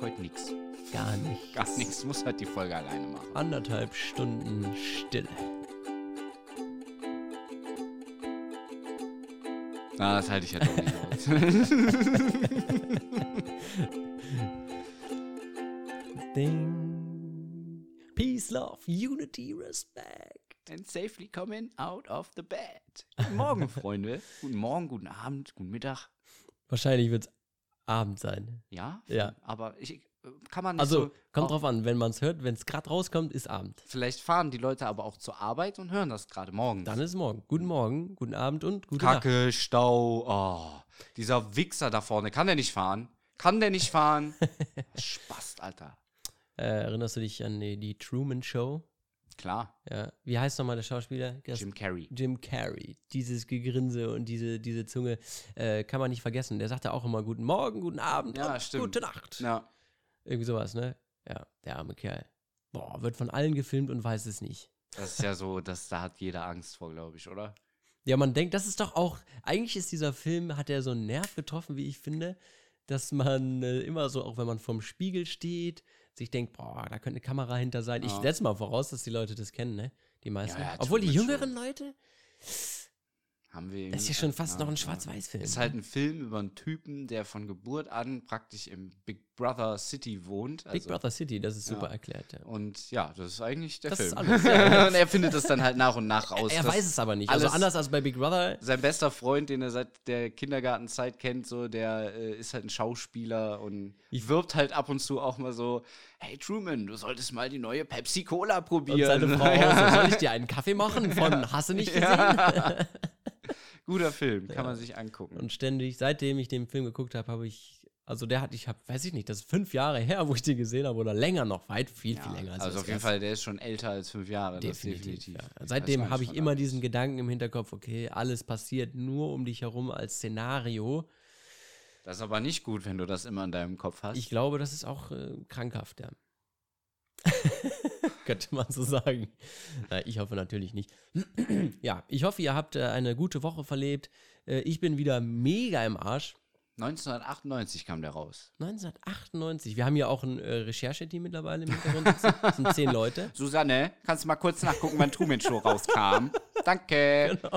heute nichts. Gar nicht. Gar nichts. Muss halt die Folge alleine machen. Anderthalb Stunden Stille. Na, das halte ich ja doch nicht aus. Ding. Peace, love, unity, respect. And safely coming out of the bed. Guten Morgen, Freunde. Guten Morgen, guten Abend, guten Mittag. Wahrscheinlich wird es Abend sein. Ja? Ja. Aber ich, kann man nicht Also, so, kommt auch- drauf an, wenn man es hört, wenn es gerade rauskommt, ist Abend. Vielleicht fahren die Leute aber auch zur Arbeit und hören das gerade morgens. Dann ist morgen. Guten Morgen, guten Abend und gute Kacke, Stau. Oh, dieser Wichser da vorne. Kann der nicht fahren? Kann der nicht fahren? Spaß, Alter. Äh, erinnerst du dich an die, die Truman Show? Klar. Ja. Wie heißt nochmal der Schauspieler? Das- Jim Carrey. Jim Carrey. Dieses Gegrinse und diese, diese Zunge äh, kann man nicht vergessen. Der sagte auch immer guten Morgen, guten Abend Ja, gute Nacht. Ja. Irgendwie sowas, ne? Ja, der arme Kerl. Boah, wird von allen gefilmt und weiß es nicht. Das ist ja so, dass da hat jeder Angst vor, glaube ich, oder? Ja, man denkt, das ist doch auch, eigentlich ist dieser Film, hat er so einen Nerv getroffen, wie ich finde, dass man äh, immer so, auch wenn man vorm Spiegel steht, sich denkt, boah, da könnte eine Kamera hinter sein. Ich Ja. setze mal voraus, dass die Leute das kennen, ne? Die meisten. Ja, Obwohl die jüngeren Leute, Haben wir das ist ja schon fast noch ein Schwarz-Weiß-Film. Ist halt ein Film über einen Typen, der von Geburt an praktisch im Big Brother City wohnt. Big Also, Brother City, das ist super Ja. erklärt. Ja. Und ja, das ist eigentlich der Das Film. alles, ja. und er findet es dann halt nach und nach raus. Er dass weiß es aber nicht. Also anders als bei Big Brother. Sein bester Freund, den er seit der Kindergartenzeit kennt, so, der äh, ist halt ein Schauspieler und wirbt halt ab und zu auch mal so: Hey Truman, du solltest mal die neue Pepsi Cola Und probieren. seine Frau so, soll ich dir einen Kaffee machen von Hasse nicht gesehen? Guter Film, kann man sich angucken. Und ständig, seitdem ich den Film geguckt habe, habe ich, also der hat, ich habe, weiß ich nicht, das ist fünf Jahre her, wo ich den gesehen habe oder länger noch, weit, viel, viel länger. als also auf jeden. Fall, der ist schon älter als fünf Jahre. das Definitiv. Ja. Seitdem habe ich immer diesen Gedanken im Hinterkopf, okay, alles passiert nur um dich herum als Szenario. Das ist aber nicht gut, wenn du das immer in deinem Kopf hast. Ich glaube, das ist auch äh, krankhaft, ja. Könnte man so sagen. Na, ich hoffe natürlich nicht. ja, ich hoffe, ihr habt äh, eine gute Woche verlebt. Äh, ich bin wieder mega im Arsch. 1998 kam der raus. 1998. Wir haben ja auch ein äh, Rechercheteam mittlerweile im Hintergrund. Das sind zehn Leute. Susanne, kannst du mal kurz nachgucken, wann Truman Show rauskam? Danke.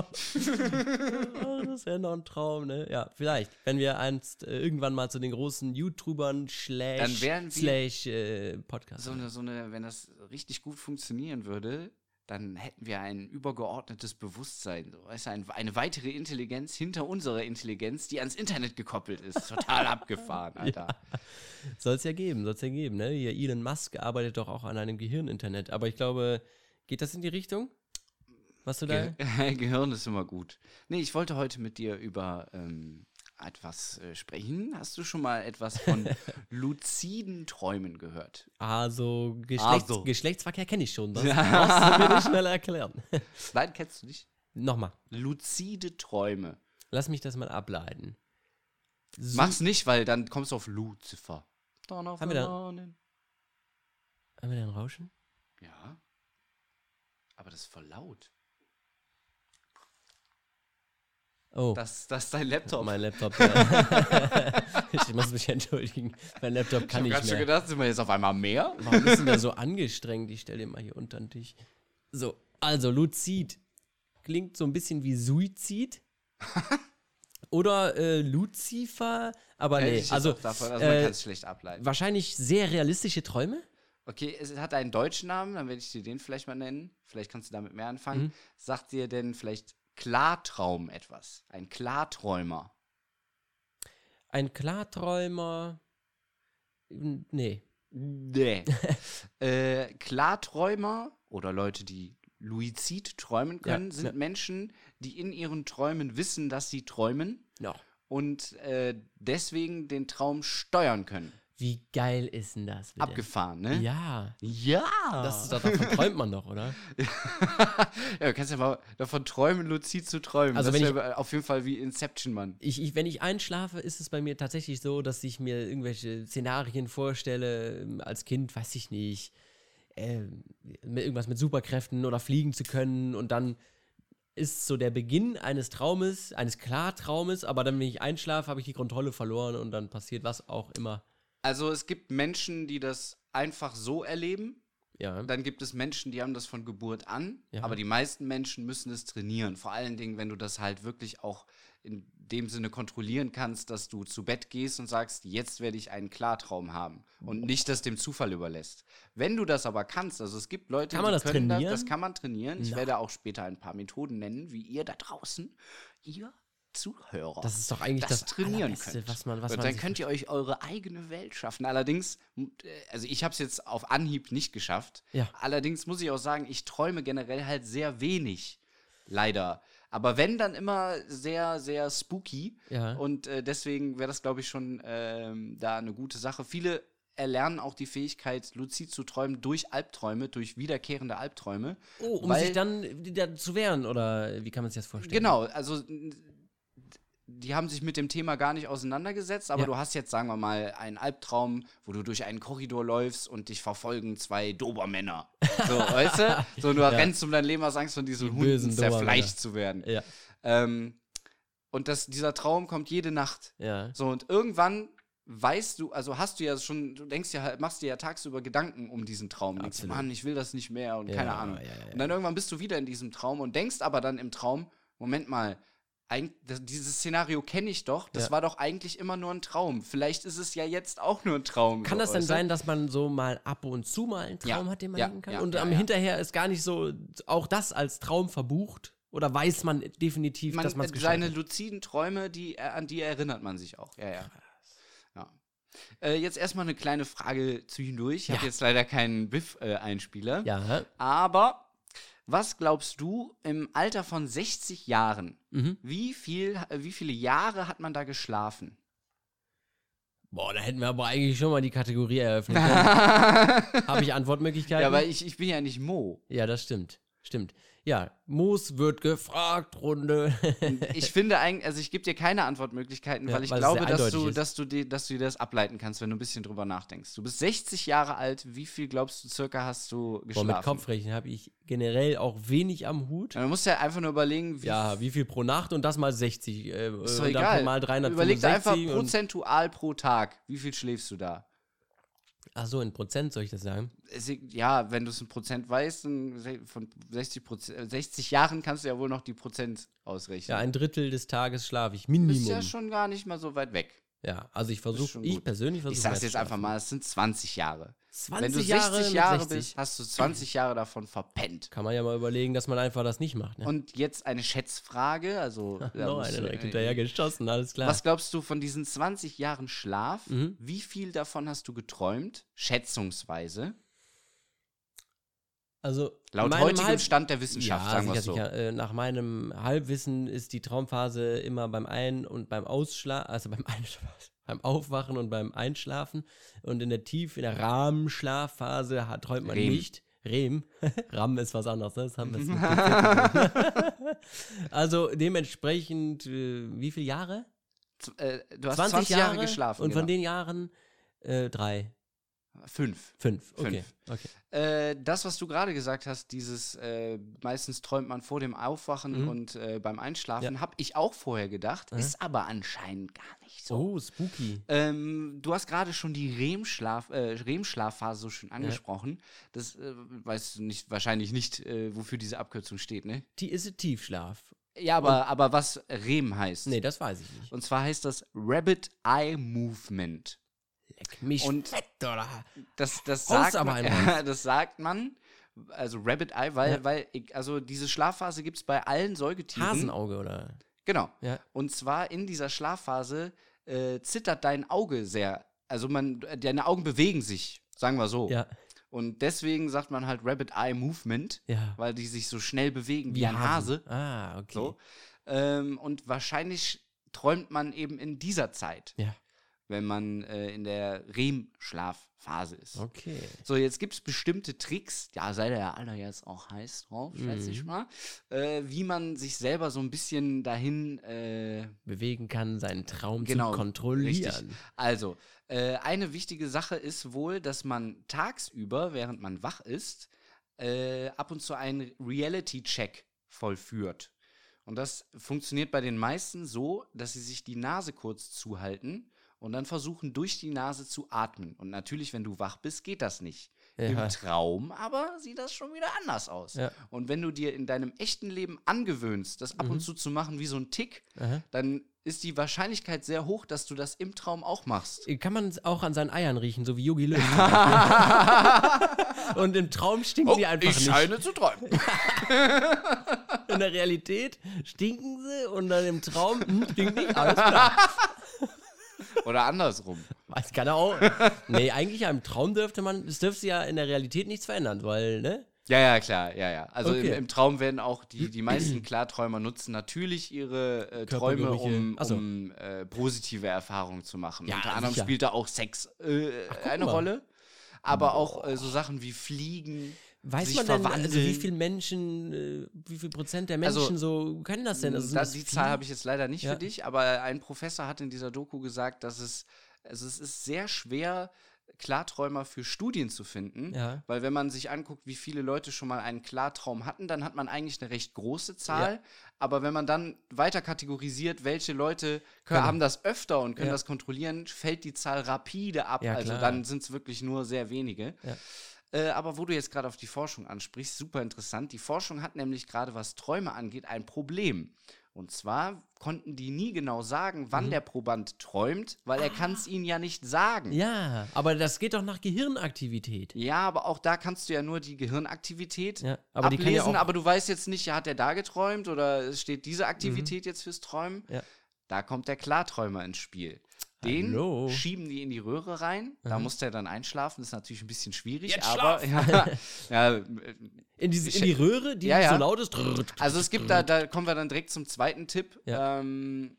Oh, das wäre noch ein Traum, ne? Ja, vielleicht. Wenn wir einst äh, irgendwann mal zu den großen YouTubern slash, Dann wären wir- slash äh, Podcast. So eine, so eine, wenn das richtig gut funktionieren würde, dann hätten wir ein übergeordnetes Bewusstsein. So, weißt du, ein, eine weitere Intelligenz hinter unserer Intelligenz, die ans Internet gekoppelt ist. Total abgefahren, Alter. Soll es ja geben, soll es ja geben, ne? Hier Elon Musk arbeitet doch auch an einem Gehirninternet. Aber ich glaube, geht das in die Richtung? Was du da? Ge Gehirn ist immer gut. Nee, ich wollte heute mit dir über ähm, etwas äh, sprechen. Hast du schon mal etwas von luziden Träumen gehört? Also, Geschlechts Also. Geschlechtsverkehr kenne ich schon. Das brauchst du mir nicht schnell erklären. Nein, kennst du nicht? Nochmal, Luzide Träume. lass mich das mal ableiten. So- Mach's nicht, weil dann kommst du auf Lucifer. Dawn of Haben wir da- morning. Haben wir da ein Rauschen? Ja. Aber das ist voll laut. Oh. Das, das ist dein Laptop. Mein Laptop, ja. ich muss mich entschuldigen. Mein Laptop kann ich nicht grad schon mehr. gedacht, sind wir jetzt auf einmal mehr? Warum ist denn der so angestrengt? Ich stelle den mal hier unter den Tisch. So, also Luzid. Klingt so ein bisschen wie Suizid. Oder äh, Lucifer. Aber Hätte nee, ich also davon, also man äh, kann es schlecht ableiten. wahrscheinlich sehr realistische Träume. Okay, es hat einen deutschen Namen, dann werde ich dir den vielleicht mal nennen. Vielleicht kannst du damit mehr anfangen. Mhm. Sagt dir denn vielleicht Klartraum etwas? Ein Klarträumer. Ein Klarträumer. Nee. Nee. äh, Klarträumer oder Leute, die luizid träumen können, Ja, sind ja. Menschen, die in ihren Träumen wissen, dass sie träumen Ja. und äh, deswegen den Traum steuern können. Wie geil ist denn das? Bitte? Abgefahren, ne? Ja. Ja. Das davon träumt man doch, oder? ja, du kannst ja mal davon träumen, luzid zu träumen. Also das wenn auf jeden Fall wie Inception, Mann. Ich, ich, wenn ich einschlafe, ist es bei mir tatsächlich so, dass ich mir irgendwelche Szenarien vorstelle, ähm, als Kind, weiß ich nicht, äh, mit irgendwas mit Superkräften oder fliegen zu können und dann ist so der Beginn eines Traumes, eines Klartraumes, aber dann, wenn ich einschlafe, habe ich die Kontrolle verloren und dann passiert was auch immer. Also es gibt Menschen, die das einfach so erleben. Ja. Dann gibt es Menschen, die haben das von Geburt an. Ja. Aber die meisten Menschen müssen es trainieren. Vor allen Dingen, wenn du das halt wirklich auch in dem Sinne kontrollieren kannst, dass du zu Bett gehst und sagst, jetzt werde ich einen Klartraum haben und nicht das dem Zufall überlässt. Wenn du das aber kannst, also es gibt Leute, Kann man die das können trainieren? Das, das kann man trainieren. Ich Na. werde auch später ein paar Methoden nennen, wie ihr da draußen, ihr Zuhörer, Das ist doch eigentlich das, das, trainieren könnt. was man, was und man dann könnt ihr euch eure eigene Welt schaffen. Allerdings, äh, also ich habe es jetzt auf Anhieb nicht geschafft. Ja. Allerdings muss ich auch sagen, ich träume generell halt sehr wenig. Leider. Aber wenn, dann immer sehr, sehr spooky. Ja. Und äh, deswegen wäre das, glaube ich, schon ähm, da eine gute Sache. Viele erlernen auch die Fähigkeit, luzid zu träumen durch Albträume, durch wiederkehrende Albträume. Oh, um weil- sich dann wieder zu wehren, oder wie kann man sich das vorstellen? Genau, also die haben sich mit dem Thema gar nicht auseinandergesetzt, aber Ja. du hast jetzt, sagen wir mal, einen Albtraum, wo du durch einen Korridor läufst und dich verfolgen zwei Dobermänner. So, weißt du? So, und du rennst um dein Leben aus Angst, von diesen Die Hunden zerfleischt zu werden. Ja. Ähm, und das, dieser Traum kommt jede Nacht. Ja. So, und irgendwann weißt du, also hast du ja schon, du denkst ja, halt- machst dir ja tagsüber Gedanken um diesen Traum. Denkst, Absolut. Mann, ich will das nicht mehr und Ja, keine Ahnung. ja, ja, Und dann irgendwann bist du wieder in diesem Traum und denkst aber dann im Traum, Moment mal, das, dieses Szenario kenne ich doch, das Ja. war doch eigentlich immer nur ein Traum. Vielleicht ist es ja jetzt auch nur ein Traum. Kann so, das denn sein, dass man so mal ab und zu mal einen Traum Ja, hat, den man ja, leben kann? ja, und ja, am ja. hinterher ist gar nicht so auch das als Traum verbucht? Oder weiß man definitiv, Man, dass man es äh, geschafft seine hat? luziden Träume, die, äh, an die erinnert man sich auch. Ja, ja. ja. Äh, jetzt erstmal eine kleine Frage zwischendurch. Ich habe Ja. jetzt leider keinen Biff-Einspieler. Ja, hä? Aber was glaubst du im Alter von 60 Jahren, Mhm. wie, viel, wie viele Jahre hat man da geschlafen? Boah, da hätten wir aber eigentlich schon mal die Kategorie eröffnet. Habe ich Antwortmöglichkeiten? Ja, aber ich, ich bin ja nicht Mo. Ja, das stimmt. Stimmt. Ja, Moos wird gefragt, Runde. Ich finde eigentlich, also ich gebe dir keine Antwortmöglichkeiten, Ja, weil ich weil glaube, dass du, ist. dass, du dir, dass du dir das ableiten kannst, wenn du ein bisschen drüber nachdenkst. Du bist 60 Jahre alt, wie viel glaubst du circa hast du Boah, geschlafen? mit Kopfrechnen habe ich generell auch wenig am Hut. Ja, Man muss ja einfach nur überlegen, wie Ja, wie viel pro Nacht und das mal 60. Äh, ist doch egal. mal 365 Überleg einfach prozentual pro Tag, wie viel schläfst du da? Ach so, in Prozent soll ich das sagen? Es- Ja, wenn du es in Prozent weißt, dann von 60, Prozent, äh, 60 Jahren kannst du ja wohl noch die Prozent ausrechnen. Ja, ein Drittel des Tages schlafe ich, Minimum. ja schon gar nicht mal so weit weg. Ja, also ich versuche, ich persönlich versuche. Ich sag's jetzt einfach mal, es sind 20 Jahre. 20 Wenn du 60 Jahre, Jahre, mit 60. bist, hast du 20 Jahre davon verpennt. Kann man ja mal überlegen, dass man einfach das nicht macht. Ne? Und jetzt eine Schätzfrage, also Noch eine direkt hinterher geschossen, alles klar. Was glaubst du von diesen 20 Jahren Schlaf? Mhm. Wie viel davon hast du geträumt? Schätzungsweise. Also Laut heutigem Halb- Stand der Wissenschaft, ja, sagen wir so. sicher. Äh, nach meinem Halbwissen ist die Traumphase immer beim Ein- und beim Ausschlafen, also beim Einschlafen, beim Aufwachen und beim Einschlafen. Und in der Tief, in der Rahmenschlafphase träumt man Rehm. nicht. Rehm. Ram ist was anderes, ne? das haben wir jetzt. Also dementsprechend, äh, wie viele Jahre? Z- äh, du hast 20, Jahre, geschlafen. Und von genau. den Jahren äh, drei, Fünf. fünf. Okay. Fünf. okay. Äh, das, was du gerade gesagt hast, dieses äh, meistens träumt man vor dem Aufwachen Mhm. und äh, beim Einschlafen, Ja. habe ich auch vorher gedacht, Mhm. ist aber anscheinend gar nicht so. Oh, spooky. Ähm, du hast gerade schon die REM-Schlaf, äh, REM-Schlafphase so schön angesprochen. Das äh, weißt du nicht, wahrscheinlich nicht, äh, wofür diese Abkürzung steht, ne? Die ist Tiefschlaf. Ja, aber, aber was REM heißt. Nee, das weiß ich nicht. Und zwar heißt das Rabbit Eye Movement. Leck mich Und- fett, oder? Das, das, sagt man, ja, das sagt man, also Rabbit Eye, weil, Ja. weil also diese Schlafphase gibt es bei allen Säugetieren. Hasenauge, oder? Genau. Ja. Und zwar in dieser Schlafphase äh, zittert dein Auge sehr. Also man, deine Augen bewegen sich, sagen wir so. Ja, Und deswegen sagt man halt Rabbit Eye Movement, ja. weil die sich so schnell bewegen wie, ein Hasen. Hase. Ah, okay. So. Ähm, und wahrscheinlich träumt man eben in dieser Zeit, Ja, wenn man äh, in der REM-Schlafphase ist. okay. So, jetzt gibt es bestimmte Tricks, ja, sei der ja aller jetzt auch heiß drauf, schätze ich Mhm. mal, äh, wie man sich selber so ein bisschen dahin äh, Bewegen kann, seinen Traum Genau, zu kontrollieren. Richtig. Also, äh, eine wichtige Sache ist wohl, dass man tagsüber, während man wach ist, äh, ab und zu einen Reality-Check vollführt. Und das funktioniert bei den meisten so, dass sie sich die Nase kurz zuhalten und dann versuchen, durch die Nase zu atmen. Und natürlich, wenn du wach bist, geht das nicht. Ja. Im Traum aber sieht das schon wieder anders aus. Ja. Und wenn du dir in deinem echten Leben angewöhnst, das ab und zu zu machen wie so ein Tick, Mhm. Aha. dann ist die Wahrscheinlichkeit sehr hoch, dass du das im Traum auch machst. Kann man es auch an seinen Eiern riechen, so wie Yogi Löw. und im Traum stinken die einfach nicht. zu träumen. In der Realität stinken sie und dann im Traum hm, stinkt nicht. Alles klar. Oder andersrum. Weiß kann er auch. Nee, eigentlich im Traum dürfte man, es dürfte ja in der Realität nichts verändern, weil, ne? Ja, ja, klar, ja, ja. Also Okay. im, im Traum werden auch die, die meisten Klarträumer nutzen natürlich ihre äh, Träume, um, Ach so. um äh, positive Erfahrungen zu machen. Ja, Unter anderem sicher. spielt da auch Sex äh, eine mal. Rolle. Aber auch äh, so Sachen wie Fliegen, Weiß man denn, also wie viele Menschen, äh, wie viel Prozent der Also, Menschen so können das denn? Also da, das die? Zahl habe ich jetzt leider nicht Ja. für dich, aber ein Professor hat in dieser Doku gesagt, dass es, also es ist sehr schwer, Klarträumer für Studien zu finden. Ja. Weil wenn man sich anguckt, wie viele Leute schon mal einen Klartraum hatten, dann hat man eigentlich eine recht große Zahl. Aber wenn man dann weiter kategorisiert, welche Leute können, Können. haben das öfter und können Ja. das kontrollieren, fällt die Zahl rapide ab. Ja, also dann sind es wirklich nur sehr wenige. Ja. Äh, aber wo du jetzt gerade auf die Forschung ansprichst, super interessant. Die Forschung hat nämlich gerade, was Träume angeht, ein Problem. Und zwar konnten die nie genau sagen, wann der Proband träumt, weil er kann es ihnen ja nicht sagen. Mhm. Ja, aber das geht doch nach Gehirnaktivität. Ja, aber auch da kannst du ja nur die Gehirnaktivität Ja, aber die kann ja ablesen, aber du weißt jetzt nicht, hat er da geträumt oder steht diese Aktivität jetzt fürs Träumen. Mhm. Ja. Da kommt der Klarträumer ins Spiel. Den Hallo. schieben die in die Röhre rein. Da muss der dann einschlafen. Das ist natürlich ein bisschen schwierig, Jetzt aber ja, ja, äh, In, diese, in die Röhre, die Ja, ja. so laut ist. also es gibt da, da kommen wir dann direkt zum zweiten Tipp. Ja. Ähm,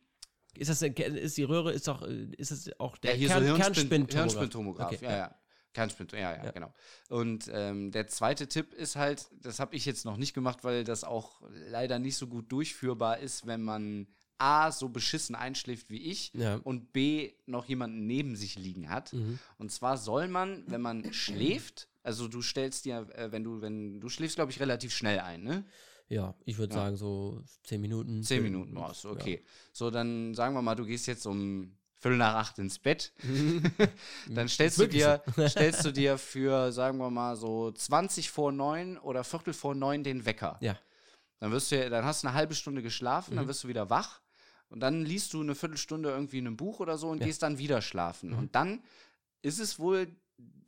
Ist das denn- ist die Röhre ist doch ist es auch Ja, der hier Kern, so Hirnspin Kernspintomograph. Hirnspintomograph. Okay, ja, ja. ja. Kernspin, ja, ja, Ja. genau. Und ähm, der zweite Tipp ist halt, das habe ich jetzt noch nicht gemacht, weil das auch leider nicht so gut durchführbar ist, wenn man A, so beschissen einschläft wie ich Ja. und B, noch jemanden neben sich liegen hat. Mhm. Und zwar soll man, wenn man schläft, also du stellst dir, äh, wenn du, wenn du schläfst, glaube ich, relativ schnell ein, ne? Ja, ich würde Ja. sagen so zehn Minuten. Zehn Minuten warst du, okay. So, dann sagen wir mal, du gehst jetzt um Viertel nach acht ins Bett. dann stellst du, dir, stellst du dir für, sagen wir mal, so 20 vor neun oder Viertel vor neun den Wecker. Ja. Dann wirst du, dann hast du eine halbe Stunde geschlafen, Mhm. dann wirst du wieder wach und dann liest du eine Viertelstunde irgendwie in einem Buch oder so und Ja. gehst dann wieder schlafen. Mhm. Und dann ist es wohl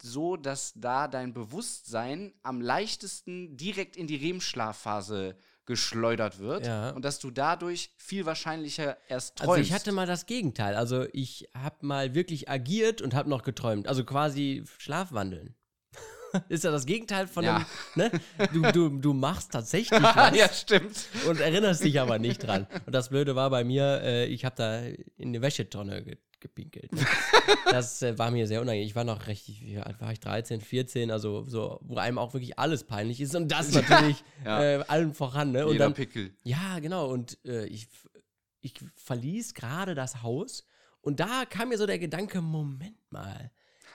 so, dass da dein Bewusstsein am leichtesten direkt in die REM-Schlafphase geschleudert wird Ja. und dass du dadurch viel wahrscheinlicher erst Also träumst. ich hatte mal das Gegenteil. Also ich habe mal wirklich agiert und habe noch geträumt. Also quasi Schlafwandeln. Ist ja das Gegenteil von Ja. einem, ne? Du, du, du machst tatsächlich was ja, stimmt. und erinnerst dich aber nicht dran. Und das Blöde war bei mir, äh, ich habe da in eine Wäschetonne ge gepinkelt. Das äh, war mir sehr unangenehm. Ich war noch recht, wie alt war ich? 13, 14, also so, wo einem auch wirklich alles peinlich ist. Und das natürlich Ja. äh, allen voran. Ne? Und Jeder dann, Pickel. ja, genau. Und äh, ich, ich verließ gerade das Haus und da kam mir so der Gedanke: Moment mal,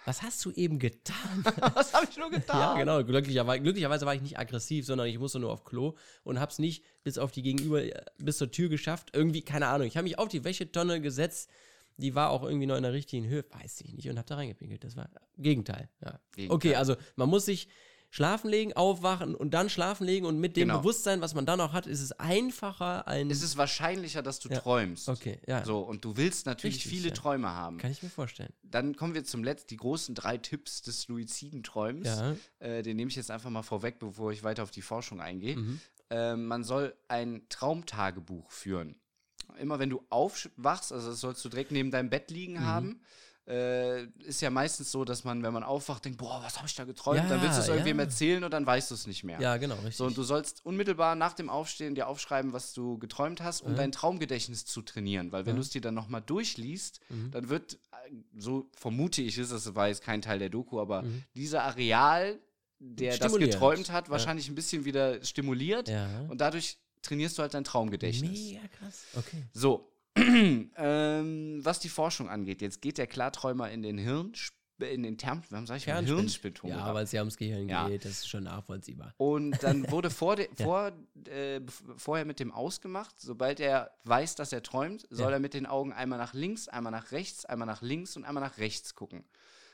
was hast du eben getan? Was habe ich nur getan? ja, genau. Glücklicherweise, glücklicherweise war ich nicht aggressiv, sondern ich musste nur auf Klo und hab's nicht bis auf die Gegenüber, äh, bis zur Tür geschafft. Irgendwie, keine Ahnung. Ich habe mich auf die Wäschetonne gesetzt. Die war auch irgendwie noch in der richtigen Höhe, weiß ich nicht, und hab da reingepinkelt. Das war Gegenteil. Ja. Gegenteil. Okay, also man muss sich schlafen legen, aufwachen und dann schlafen legen und mit dem Genau. Bewusstsein, was man dann noch hat, ist es einfacher, ein. Es ist wahrscheinlicher, dass du Ja. träumst. Okay, ja. So, und du willst natürlich Richtig, viele ja. Träume haben. Kann ich mir vorstellen. Dann kommen wir zum letzten, die großen drei Tipps des luiziden Träums. Ja. Äh, den nehme ich jetzt einfach mal vorweg, bevor ich weiter auf die Forschung eingehe. Mhm. Äh, man soll ein Traumtagebuch führen. Immer wenn du aufwachst, also das sollst du direkt neben deinem Bett liegen Mhm. haben. Äh, ist ja meistens so, dass man, wenn man aufwacht, denkt, boah, was habe ich da geträumt? Ja, dann willst du es irgendwem ja. erzählen und dann weißt du es nicht mehr. Ja, genau, richtig. So, und du sollst unmittelbar nach dem Aufstehen dir aufschreiben, was du geträumt hast, um dein Traumgedächtnis zu trainieren. Weil wenn du es dir dann nochmal durchliest, Mhm. dann wird, äh, so vermute ich es, das war jetzt kein Teil der Doku, aber Mhm. dieser Areal, der das geträumt hat, wahrscheinlich ein bisschen wieder stimuliert. Und dadurch trainierst du halt dein Traumgedächtnis. Mega krass. Okay. So, ähm, was die Forschung angeht, jetzt geht der Klarträumer in den Hirn, in den Term, warum sag ich mal, Hirnspintomograph. Ja, weil es ja ums Gehirn Ja. geht, das ist schon nachvollziehbar. Und dann wurde vor, de, vor äh, vorher mit dem ausgemacht. Sobald er weiß, dass er träumt, soll Ja. er mit den Augen einmal nach links, einmal nach rechts, einmal nach links und einmal nach rechts gucken.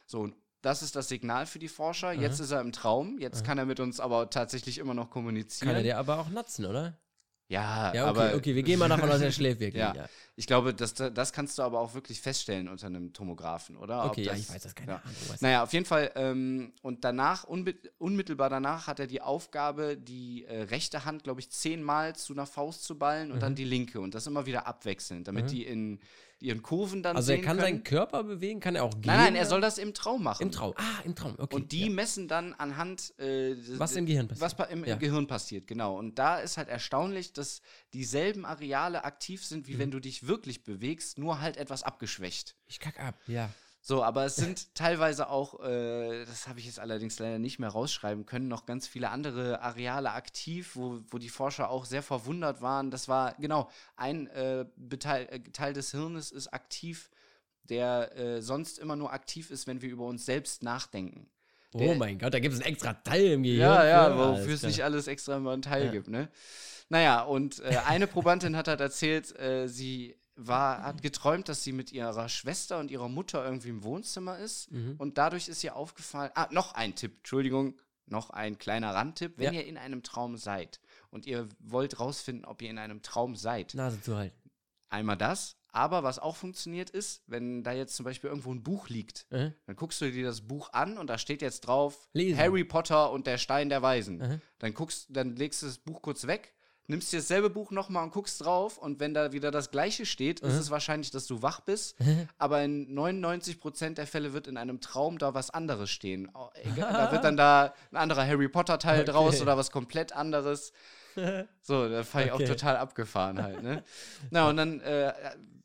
So, und das ist das Signal für die Forscher. Jetzt ist er im Traum. Jetzt kann er mit uns aber tatsächlich immer noch kommunizieren. Kann er dir aber auch natzen, oder? Ja, Ja, okay, aber okay, wir gehen mal davon aus, er schläft wirklich. Ja. Ja. ich glaube, das, das kannst du aber auch wirklich feststellen unter einem Tomographen, oder? Okay, ja, das- ich weiß das keine ja. Ahnung. Naja, auf jeden Fall. Ähm, und danach, unmittelbar danach, hat er die Aufgabe, die äh, rechte Hand, glaube ich, zehnmal zu einer Faust zu ballen und dann Mhm. die linke. Und das immer wieder abwechselnd, damit die in ihren Kurven dann Also er kann können. seinen Körper bewegen, kann er auch gehen? Nein, nein, er soll das im Traum machen. Im Traum. Ah, im Traum, okay. Und die ja. messen dann anhand, äh, Was im Gehirn passiert. was im Ja. Gehirn passiert, genau. Und da ist halt erstaunlich, dass dieselben Areale aktiv sind, wie Mhm. wenn du dich wirklich bewegst, nur halt etwas abgeschwächt. Ich kack ab, ja. So, aber es sind teilweise auch, äh, das habe ich jetzt allerdings leider nicht mehr rausschreiben können, noch ganz viele andere Areale aktiv, wo, wo die Forscher auch sehr verwundert waren. Das war, genau, ein äh, Beteil, äh, Teil des Hirnes ist aktiv, der äh, sonst immer nur aktiv ist, wenn wir über uns selbst nachdenken. Oh Der- mein Gott, da gibt es einen extra Teil im Gehirn. Ja, ja, für. wofür es nicht alles extra mal einen Teil Ja. gibt, ne? Naja, und äh, eine Probandin hat halt erzählt, äh, sie war, hat geträumt, dass sie mit ihrer Schwester und ihrer Mutter irgendwie im Wohnzimmer ist. Mhm. Und dadurch ist ihr aufgefallen, ah, noch ein Tipp, Entschuldigung, noch ein kleiner Randtipp. Wenn Ja. ihr in einem Traum seid und ihr wollt rausfinden, ob ihr in einem Traum seid, Nase zu halten. einmal das. Aber was auch funktioniert ist, wenn da jetzt zum Beispiel irgendwo ein Buch liegt, Mhm. dann guckst du dir das Buch an und da steht jetzt drauf Lesen. Harry Potter und der Stein der Weisen. Mhm. Dann guckst, dann legst du das Buch kurz weg, nimmst dir dasselbe Buch nochmal und guckst drauf und wenn da wieder das gleiche steht, ist es wahrscheinlich, dass du wach bist. Aber in 99% der Fälle wird in einem Traum da was anderes stehen. Da wird dann da ein anderer Harry Potter Teil Okay. draus oder was komplett anderes. So, da fand ich Okay. auch total abgefahren halt, ne? Na, und dann äh,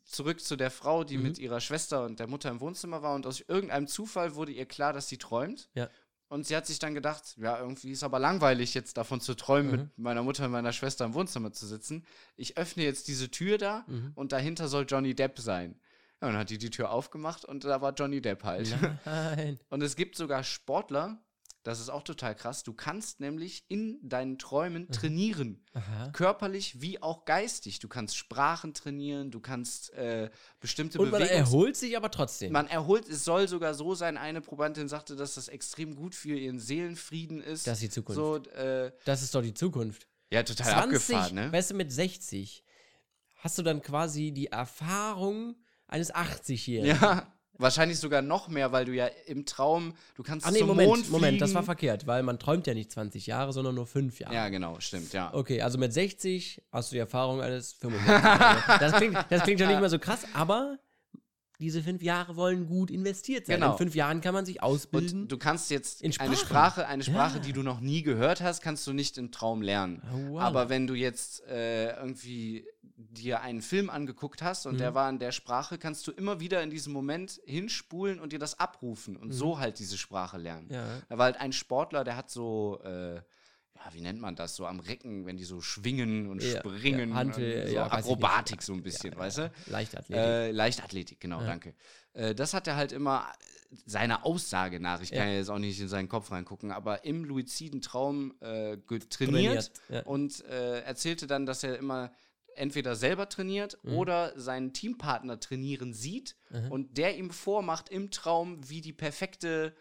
zurück zu der Frau, die Mhm. mit ihrer Schwester und der Mutter im Wohnzimmer war und aus irgendeinem Zufall wurde ihr klar, dass sie träumt. Ja. Und sie hat sich dann gedacht, ja, irgendwie ist aber langweilig, jetzt davon zu träumen, Mhm. mit meiner Mutter und meiner Schwester im Wohnzimmer zu sitzen. Ich öffne jetzt diese Tür da Mhm. und dahinter soll Johnny Depp sein. Ja, und dann hat die die Tür aufgemacht und da war Johnny Depp halt. Nein. Und es gibt sogar Sportler, das ist auch total krass, du kannst nämlich in deinen Träumen trainieren. Aha. Körperlich wie auch geistig. Du kannst Sprachen trainieren, du kannst äh, bestimmte Und man Bewegungs- erholt sich aber trotzdem. man erholt, es soll sogar so sein, eine Probandin sagte, dass das extrem gut für ihren Seelenfrieden ist. Das ist die Zukunft. So, äh, Das ist doch die Zukunft. ja, total 20, abgefahren, ne? weißt du, mit 60 hast du dann quasi die Erfahrung eines 80-Jährigen. Ja, wahrscheinlich sogar noch mehr, weil du ja im Traum, du kannst Ah, nee, zum Moment, Mond Moment, das war fliegen. verkehrt, weil man träumt ja nicht 20 Jahre, sondern nur 5 Jahre. Ja, genau, stimmt, ja. Okay, also mit 60 hast du die Erfahrung eines 95 das, klingt, das klingt schon nicht mehr so krass, aber diese fünf Jahre wollen gut investiert sein. Genau. In fünf Jahren kann man sich ausbilden. Und du kannst jetzt In eine. Sprache, eine Sprache, Ja. die du noch nie gehört hast, kannst du nicht im Traum lernen. Oh, wow. Aber wenn du jetzt äh, irgendwie dir einen Film angeguckt hast und Mhm. der war in der Sprache, kannst du immer wieder in diesem Moment hinspulen und dir das abrufen und so halt diese Sprache lernen. Mhm. ja. Da war halt ein Sportler, der hat so, äh, ja, wie nennt man das, so am Recken, wenn die so schwingen und Ja, springen. ja, Hantel, und so ja. Akrobatik so ein bisschen, weißt du? Leichtathletik. Äh, Leichtathletik, genau, danke. Äh, das hat er halt immer seiner Aussage nach, ich kann ja. jetzt auch nicht in seinen Kopf reingucken, aber im luiziden Traum äh, trainiert, Trainiert, und äh, erzählte dann, dass er immer entweder selber trainiert Mhm. oder seinen Teampartner trainieren sieht und der ihm vormacht im Traum, wie die perfekte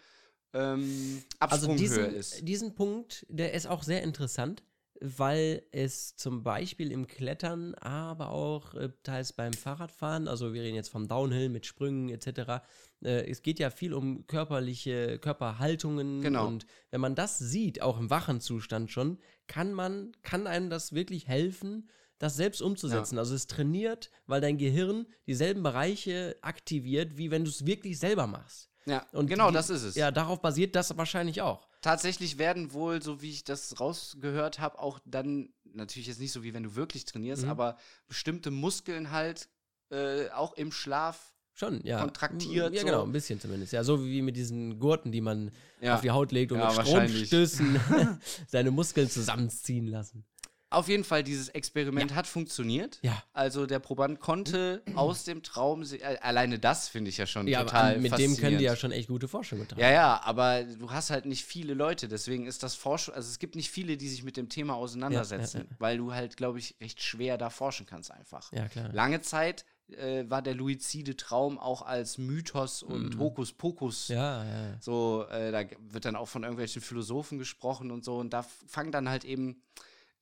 ähm, Also Absprunghöhe diesen, ist. diesen Punkt, der ist auch sehr interessant, weil es zum Beispiel im Klettern, aber auch äh, teils beim Fahrradfahren, also wir reden jetzt vom Downhill mit Sprüngen etc., äh, es geht ja viel um körperliche Körperhaltungen Genau. und wenn man das sieht, auch im wachen Zustand schon, kann man, kann einem das wirklich helfen, das selbst umzusetzen. Also es trainiert, weil dein Gehirn dieselben Bereiche aktiviert, wie wenn du es wirklich selber machst. Ja, Und genau, die- das ist es. Ja, darauf basiert das wahrscheinlich auch. Tatsächlich werden wohl, so wie ich das rausgehört habe, auch dann, natürlich jetzt nicht so wie wenn du wirklich trainierst, Mhm. aber bestimmte Muskeln halt äh, auch im Schlaf. Schon, ja. kontraktiert, Ja, so. genau, ein bisschen zumindest. Ja, so wie mit diesen Gurten, die man Ja. auf die Haut legt und Ja, mit. Stromstößen seine Muskeln zusammenziehen lassen. Auf jeden Fall, dieses Experiment hat funktioniert. Ja. Also der Proband konnte aus dem Traum, äh, alleine das finde ich ja schon Ja, aber total an- mit dem können die ja schon echt gute Forschung betreiben. Ja, ja, aber du hast halt nicht viele Leute, deswegen ist das Forschung, also es gibt nicht viele, die sich mit dem Thema auseinandersetzen, Ja, ja, weil du halt, glaube ich, recht schwer da forschen kannst einfach. Ja, klar. Lange Zeit äh, war der luizide Traum auch als Mythos und Hokuspokus Ja, ja. so, äh, da wird dann auch von irgendwelchen Philosophen gesprochen und so. Und da fangen dann halt eben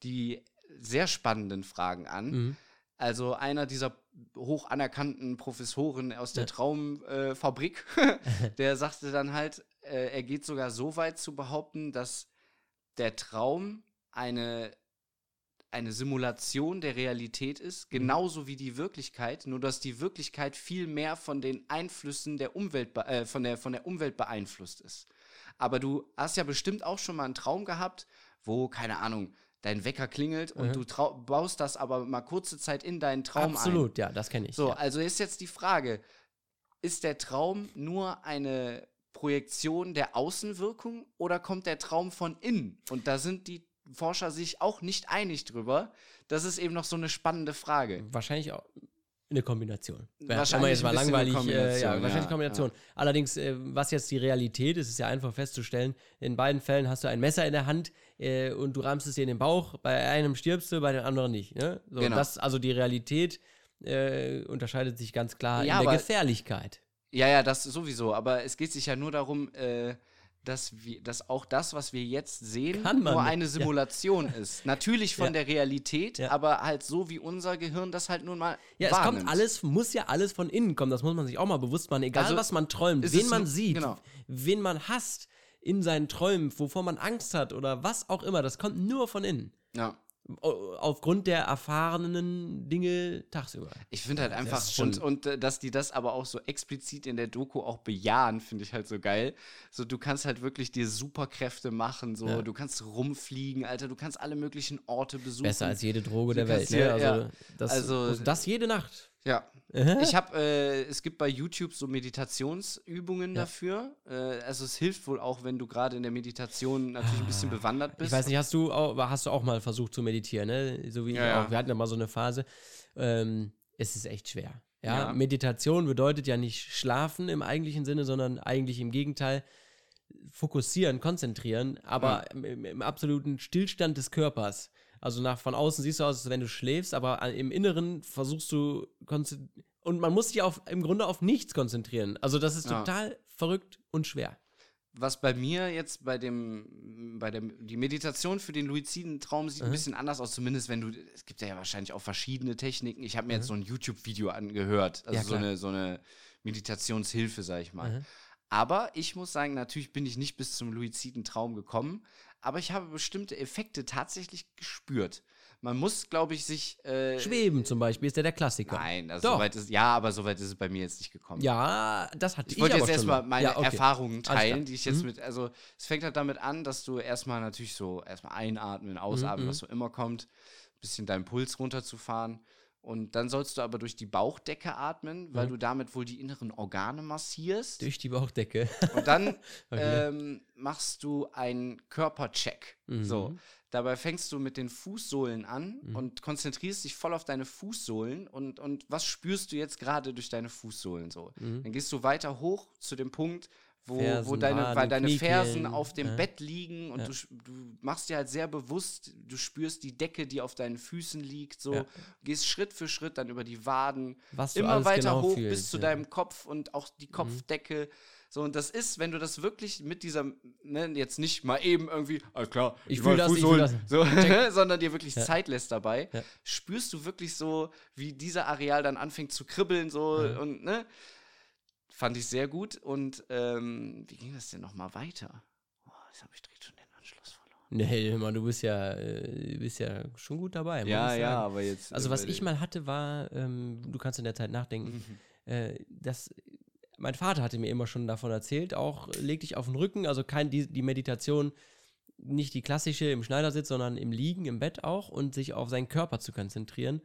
die sehr spannenden Fragen an. Mhm. Also einer dieser hoch anerkannten Professoren aus der Ja. Traumfabrik, äh, der sagte dann halt, äh, er geht sogar so weit zu behaupten, dass der Traum eine, eine Simulation der Realität ist, genauso wie die Wirklichkeit, nur dass die Wirklichkeit viel mehr von den Einflüssen der Umwelt, äh, von, der, von der Umwelt beeinflusst ist. Aber du hast ja bestimmt auch schon mal einen Traum gehabt, wo, keine Ahnung, dein Wecker klingelt und Mhm. du trau- baust das aber mal kurze Zeit in deinen Traum ein. Absolut, ja, das kenne ich. So, ja. also ist jetzt die Frage, ist der Traum nur eine Projektion der Außenwirkung oder kommt der Traum von innen? Und da sind die Forscher sich auch nicht einig drüber. Das ist eben noch so eine spannende Frage. Wahrscheinlich auch eine Kombination. Wäre Wahrscheinlich immer jetzt mal langweilig. Äh, ja, Kombination, wahrscheinlich ja, Kombination. Allerdings, äh, was jetzt die Realität ist, ist ja einfach festzustellen. In beiden Fällen hast du ein Messer in der Hand äh, und du rammst es dir in den Bauch. Bei einem stirbst du, bei dem anderen nicht. Ne? So, Genau. das, also die Realität äh, unterscheidet sich ganz klar Ja, in der aber- Gefährlichkeit. Ja, ja, das sowieso. Aber es geht sich ja nur darum, äh, dass, wir, dass auch das, was wir jetzt sehen, nur eine ja. Simulation ist. Natürlich von Ja. der Realität, Ja. aber halt so, wie unser Gehirn das halt nun mal Ja, es wahrnimmt. kommt alles, muss ja alles von innen kommen. Das muss man sich auch mal bewusst machen. Egal, Also, was man träumt, wen es man sieht, genau. wen man hasst in seinen Träumen, wovor man Angst hat oder was auch immer, das kommt nur von innen. Ja. Aufgrund der erfahrenen Dinge tagsüber. Ich finde halt einfach, und, und äh, dass die das aber auch so explizit in der Doku auch bejahen, finde ich halt so geil. So, du kannst halt wirklich dir Superkräfte machen, so, Ja. du kannst rumfliegen, Alter, du kannst alle möglichen Orte besuchen. Besser als jede Droge der Du Welt. kannst Ne? hier- Also, ja. das, Also- das jede Nacht. Ja. Aha. Ich habe, äh, es gibt bei YouTube so Meditationsübungen Ja. dafür. Äh, also es hilft wohl auch, wenn du gerade in der Meditation natürlich ein bisschen bewandert bist. Ah. Ich weiß nicht, hast du auch, hast du auch mal versucht zu meditieren, ne? So wie Ja, ich ja. auch. Wir hatten ja mal so eine Phase. Ähm, es ist echt schwer. Ja? Ja. Meditation bedeutet ja nicht schlafen im eigentlichen Sinne, sondern eigentlich im Gegenteil fokussieren, konzentrieren, aber im, im absoluten Stillstand des Körpers. Also nach von außen siehst du aus, als wenn du schläfst, aber im Inneren versuchst du und man muss sich auf im Grunde auf nichts konzentrieren. Also das ist Ja. total verrückt und schwer. Was bei mir jetzt bei dem, bei dem, die Meditation für den luiziden Traum sieht ein Mhm. bisschen anders aus, zumindest wenn du, es gibt ja wahrscheinlich auch verschiedene Techniken. Ich habe mir Mhm. jetzt so ein YouTube-Video angehört, also Ja, so, eine, so eine Meditationshilfe, sag ich mal. Mhm. Aber ich muss sagen, natürlich bin ich nicht bis zum luiziden Traum gekommen, aber ich habe bestimmte Effekte tatsächlich gespürt. Man muss, glaube ich, sich. Äh, Schweben zum Beispiel ist ja der Klassiker. Nein, also Doch. soweit ist, ja, aber soweit ist es bei mir jetzt nicht gekommen. Ja, das hatte ich, Ich wollte jetzt erstmal mal. meine Ja, okay. Erfahrungen teilen, die ich jetzt Mhm. mit, also es fängt halt damit an, dass du erstmal natürlich so erstmal einatmen, ausatmen, mhm. was so immer kommt, bisschen deinen Puls runterzufahren. Und dann sollst du aber durch die Bauchdecke atmen, weil du damit wohl die inneren Organe massierst. Mhm. Durch die Bauchdecke. Und dann Okay. ähm, machst du einen Körpercheck. So. Mhm. Dabei fängst du mit den Fußsohlen an und konzentrierst dich voll auf deine Fußsohlen und, und was spürst du jetzt gerade durch deine Fußsohlen so. Mhm. Dann gehst du weiter hoch zu dem Punkt, wo, wo Fersen, deine, Waden, weil deine Fersen auf dem ja. Bett liegen und Ja. du, du machst dir halt sehr bewusst, du spürst die Decke, die auf deinen Füßen liegt, so Ja. gehst Schritt für Schritt dann über die Waden, Was immer weiter genau hoch fühlst, bis zu. Mhm. deinem Kopf und auch die Kopfdecke. So, und das ist, wenn du das wirklich mit dieser, ne, jetzt nicht mal eben irgendwie, alles klar, Ich fühl das, ich Fußsohlen, fühl so, sondern dir wirklich Ja. Zeit lässt dabei, Ja. spürst du wirklich so, wie dieser Areal dann anfängt zu kribbeln, so, Ja. und, ne, fand ich sehr gut. Und, ähm, wie ging das denn nochmal weiter? Oh, jetzt habe ich direkt schon den Anschluss verloren. Nee, Mann, du bist ja, äh, bist ja schon gut dabei. ich sagen. aber jetzt. Also was ich mal hatte, war, ähm, du kannst in der Zeit nachdenken, Mhm. äh, dass mein Vater hatte mir immer schon davon erzählt, auch leg dich auf den Rücken, also kein die, die Meditation, nicht die klassische im Schneidersitz, sondern im Liegen, im Bett auch und sich auf seinen Körper zu konzentrieren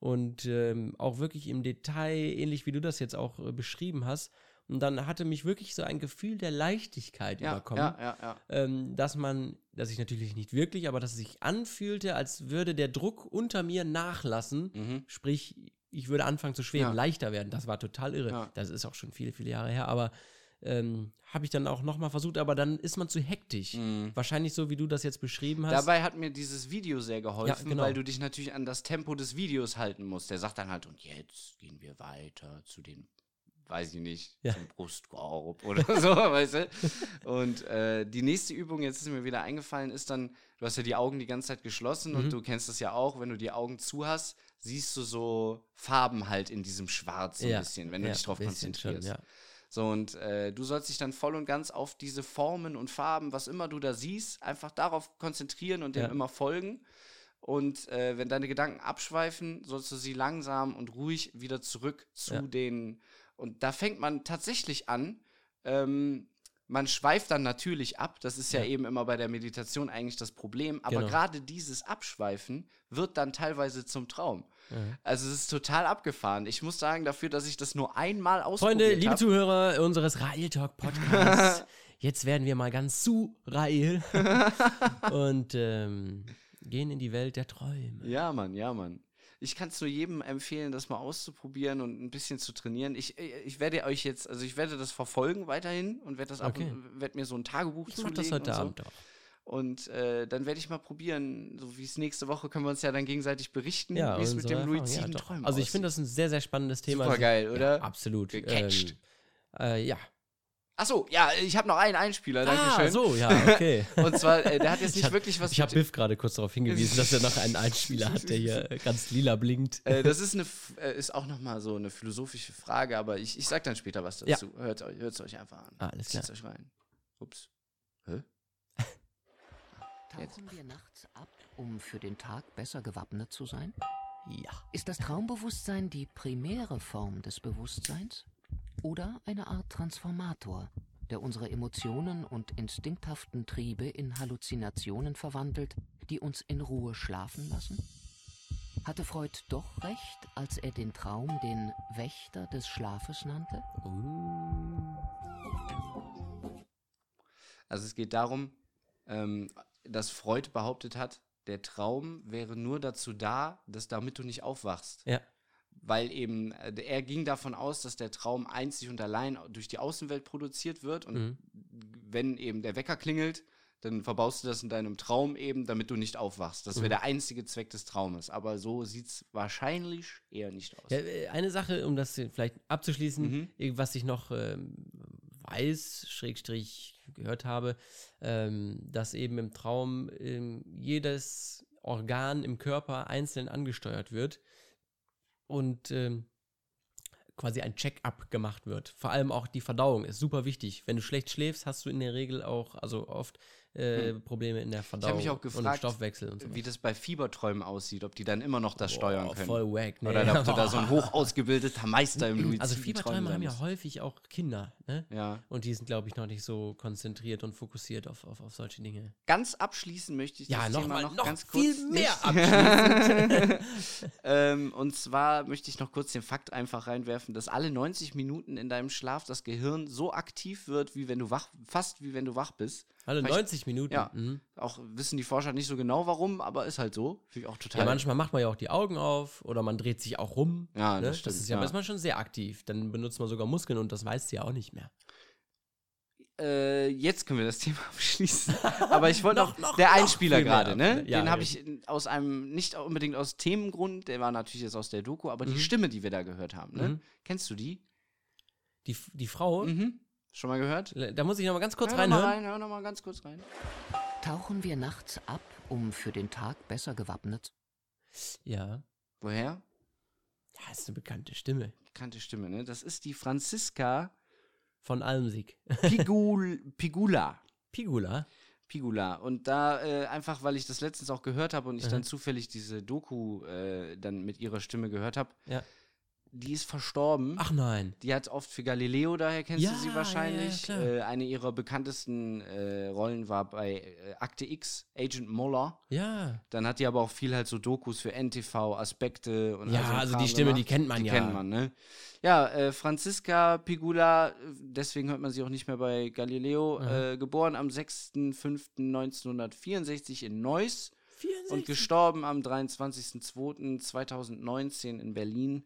und ähm, auch wirklich im Detail, ähnlich wie du das jetzt auch äh, beschrieben hast. Und dann hatte mich wirklich so ein Gefühl der Leichtigkeit ja, überkommen ja, ja, ja. ähm, dass man dass ich natürlich nicht wirklich, aber dass es sich anfühlte, als würde der Druck unter mir nachlassen. Mhm. Sprich, ich würde anfangen zu schweben, leichter werden. Das war total irre. Das ist auch schon viele, viele Jahre her, aber ähm, habe ich dann auch nochmal versucht, aber dann ist man zu hektisch. Mhm. Wahrscheinlich so, wie du das jetzt beschrieben hast. Dabei hat mir dieses Video sehr geholfen, Ja, genau. weil du dich natürlich an das Tempo des Videos halten musst. Der sagt dann halt, und jetzt gehen wir weiter zu den, weiß ich nicht, Ja. zum Brustkorb oder so, weißt du? Und äh, die nächste Übung, jetzt ist mir wieder eingefallen, ist dann, du hast ja die Augen die ganze Zeit geschlossen Mhm. und du kennst das ja auch, wenn du die Augen zu hast, siehst du so Farben halt in diesem Schwarz so ein Ja, bisschen, wenn du ja, dich drauf schon, konzentrierst. ja. So, und äh, du sollst dich dann voll und ganz auf diese Formen und Farben, was immer du da siehst, einfach darauf konzentrieren und dem Ja. immer folgen. Und äh, wenn deine Gedanken abschweifen, sollst du sie langsam und ruhig wieder zurück zu Ja. den. Und da fängt man tatsächlich an. Ähm, man schweift dann natürlich ab. Das ist ja, Ja. eben immer bei der Meditation eigentlich das Problem. Aber Genau. gerade dieses Abschweifen wird dann teilweise zum Traum. Mhm. Also es ist total abgefahren. Ich muss sagen, dafür, dass ich das nur einmal ausprobiert Freunde, liebe hab- Zuhörer unseres Rail Talk Podcasts, jetzt werden wir mal ganz zu Rail und ähm, gehen in die Welt der Träume. Ja, Mann, ja, Mann. Ich kann es nur jedem empfehlen, das mal auszuprobieren und ein bisschen zu trainieren. Ich, äh, ich werde euch jetzt, also ich werde das verfolgen weiterhin und werde das ab Okay. und werde mir so ein Tagebuch Ich zulegen das heute und so. Abend auch. Und äh, dann werde ich mal probieren, so wie es nächste Woche können wir uns ja dann gegenseitig berichten, Ja, wie es mit dem luiziden ja. Träumen Also ich finde das ein sehr, sehr spannendes Thema. Super geil, oder? Ja, absolut. Gecatcht. Ähm, äh, ja. Achso, ja, ich habe noch einen Einspieler, Ah, danke schön. so, ja, okay. Und zwar, äh, der hat jetzt Ich nicht hab- wirklich was Ich habe Biff gerade kurz darauf hingewiesen, dass er noch einen Einspieler hat, der hier ganz lila blinkt. Äh, das ist, eine, äh, ist auch nochmal so eine philosophische Frage, aber ich, ich sag dann später was Ja. dazu. Hört es euch einfach an. Ah, alles klar. Zieht's euch rein. Ups. Hä? Tauchen wir nachts ab, um für den Tag besser gewappnet zu sein? Ja. Ist das Traumbewusstsein die primäre Form des Bewusstseins? Oder eine Art Transformator, der unsere Emotionen und instinkthaften Triebe in Halluzinationen verwandelt, die uns in Ruhe schlafen lassen? Hatte Freud doch recht, als er den Traum den Wächter des Schlafes nannte? Uh. Also es geht darum, ähm, dass Freud behauptet hat, der Traum wäre nur dazu da, dass damit du nicht aufwachst. Ja. Weil eben, äh, er ging davon aus, dass der Traum einzig und allein durch die Außenwelt produziert wird und Mhm. wenn eben der Wecker klingelt, dann verbaust du das in deinem Traum eben, damit du nicht aufwachst. Das wäre Mhm. der einzige Zweck des Traumes. Aber so sieht es wahrscheinlich eher nicht aus. Ja, äh, eine Sache, um das vielleicht abzuschließen, Mhm. äh, was ich noch ähm, weiß, Schrägstrich gehört habe, ähm, dass eben im Traum ähm, jedes Organ im Körper einzeln angesteuert wird und ähm, quasi ein Check-up gemacht wird. Vor allem auch die Verdauung ist super wichtig. Wenn du schlecht schläfst, hast du in der Regel auch, also oft äh, Probleme in der Verdauung mich auch und im gefragt, Stoffwechsel und so. Wie das bei Fieberträumen aussieht, ob die dann immer noch das steuern Boah, können. Voll wack, ne? Oder ob du da so ein hoch ausgebildeter Meister im Luiziden Also Fieberträume haben ja häufig auch Kinder, ne? Ja. Und die sind, glaube ich, noch nicht so konzentriert und fokussiert auf, auf, auf solche Dinge. Ganz abschließen möchte ich Ja, das noch Thema mal- noch, noch ganz viel kurz mehr nicht. ähm, und zwar möchte ich noch kurz den Fakt einfach reinwerfen, dass alle 90 Minuten in deinem Schlaf das Gehirn so aktiv wird, wie wenn du wach, fast wie wenn du wach bist. Alle Vielleicht- 90 Minuten. Ja. Mhm. Auch wissen die Forscher nicht so genau warum, aber ist halt so. Finde ich auch total. Ja, manchmal macht man ja auch die Augen auf oder man dreht sich auch rum. Ja, ne? das stimmt, ist ja, ja. manchmal schon sehr aktiv. Dann benutzt man sogar Muskeln und das weißt du ja auch nicht mehr. Äh, jetzt können wir das Thema abschließen. Aber ich wollte Noch- noch, der noch Einspieler gerade, ne? ja, Den habe ich aus einem, nicht unbedingt aus Themengrund, der war natürlich jetzt aus der Doku, aber die Mhm. Stimme, die wir da gehört haben, ne? Mhm. Kennst du die? Die, die Frau, Mhm. Schon mal gehört? da muss ich noch mal ganz kurz hör noch mal reinhören. rein, hör noch mal ganz kurz rein. Tauchen wir nachts ab, um für den Tag besser gewappnet Ja. Woher? Ja, ist eine bekannte Stimme. Bekannte Stimme, ne? Das ist die Franziska Von Almsig. Pigul Pigula. Pigula. Pigula. Und da äh, einfach, weil ich das letztens auch gehört habe und ich Mhm. dann zufällig diese Doku äh, dann mit ihrer Stimme gehört habe, Ja. Die ist verstorben. Ach nein. Die hat oft für Galileo, daher kennst Ja, du sie wahrscheinlich. ja, äh, eine ihrer bekanntesten äh, Rollen war bei äh, Akte X, Agent Muller. Ja. Dann hat die aber auch viel halt so Dokus für NTV, Aspekte und Ja, also Kram die Stimme, die gemacht. kennt man die ja. kennt man, ne? Ja, äh, Franziska Pigula, äh, deswegen hört man sie auch nicht mehr bei Galileo, äh, geboren am 6.5.1964 in Neuss und 64. gestorben am 23.02.2019 in Berlin.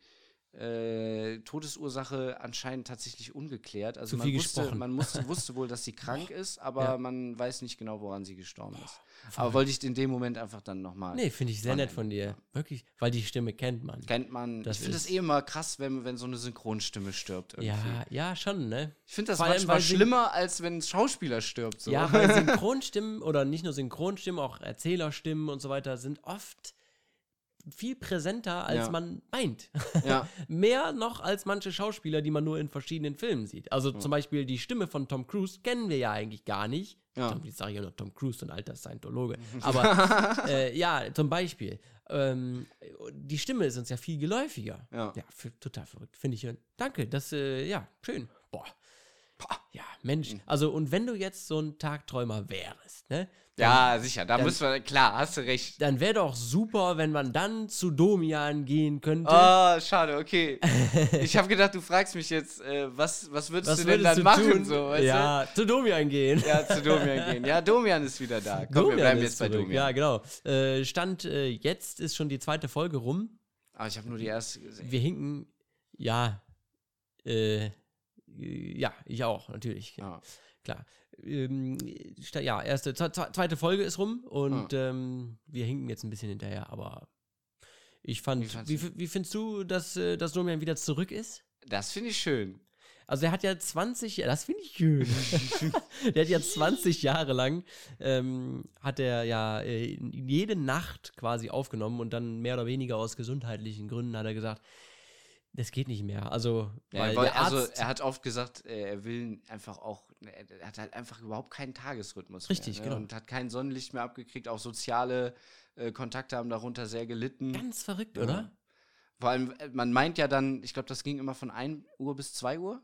Äh, Todesursache anscheinend tatsächlich ungeklärt. Also Zu man, wusste, gesprochen. man musste, wusste wohl, dass sie krank ist, aber Ja. man weiß nicht genau, woran sie gestorben ist. Aber wollte ich in dem Moment einfach dann nochmal. Nee, finde ich sehr nett von dir. Wirklich, weil die Stimme kennt man. Kennt man. Das ich finde das eh immer krass, wenn, wenn so eine Synchronstimme stirbt. Irgendwie. Ja, ja, schon, ne? Ich finde das Vor manchmal schlimmer, als wenn ein Schauspieler stirbt. So. Ja, weil Synchronstimmen oder nicht nur Synchronstimmen, auch Erzählerstimmen und so weiter sind oft viel präsenter, als Ja. man meint. ja. Mehr noch als manche Schauspieler, die man nur in verschiedenen Filmen sieht. Also zum Beispiel die Stimme von Tom Cruise kennen wir ja eigentlich gar nicht. Ja. Tom, jetzt sage ich ja nur Tom Cruise, ein alter Scientologe. Aber äh, ja, zum Beispiel. Ähm, die Stimme ist uns ja viel geläufiger. Ja. Ja, total verrückt. Finde ich. Danke, das, äh, ja, schön. Boah. Ja, Mensch. Also, und wenn du jetzt so ein Tagträumer wärst, ne? ja, sicher. Da dann- müssen wir, klar, hast du recht. Dann wäre doch super, wenn man dann zu Domian gehen könnte. Oh, schade, okay. ich habe gedacht, du fragst mich jetzt, äh, was, was würdest Was du denn würdest dann du machen? tun? So, weißt ja, zu Domian gehen. du? Ja, zu Domian gehen. Ja, Domian ist wieder da. Komm, wir Domian bleiben ist jetzt bei zurück. Domian. Ja, genau. Äh, Stand äh, jetzt ist schon die zweite Folge rum. Aber ich habe nur die erste gesehen. Wir hinken, ja, äh, ja, ich auch, natürlich. Ja. Klar. Ähm, ja, erste, zwe- zwe- zweite Folge ist rum und Ah. ähm, wir hinken jetzt ein bisschen hinterher, aber ich fand, Wie wie, wie, findest du, dass, äh, dass Domian wieder zurück ist? Das finde ich schön. Also er hat ja 20, ja, das finde ich schön. der hat ja 20 Jahre lang, ähm, hat er ja äh, jede Nacht quasi aufgenommen und dann mehr oder weniger aus gesundheitlichen Gründen hat er gesagt, das geht nicht mehr. Also, Ja, weil weil, der Arzt, also er hat oft gesagt, äh, er will einfach auch, er hat halt einfach überhaupt keinen Tagesrhythmus Richtig, mehr. ne? genau. Und hat kein Sonnenlicht mehr abgekriegt. Auch soziale äh, Kontakte haben darunter sehr gelitten. ganz verrückt, Ja. oder? Vor allem, äh, man meint ja dann, ich glaube, das ging immer von 1 Uhr bis 2 Uhr.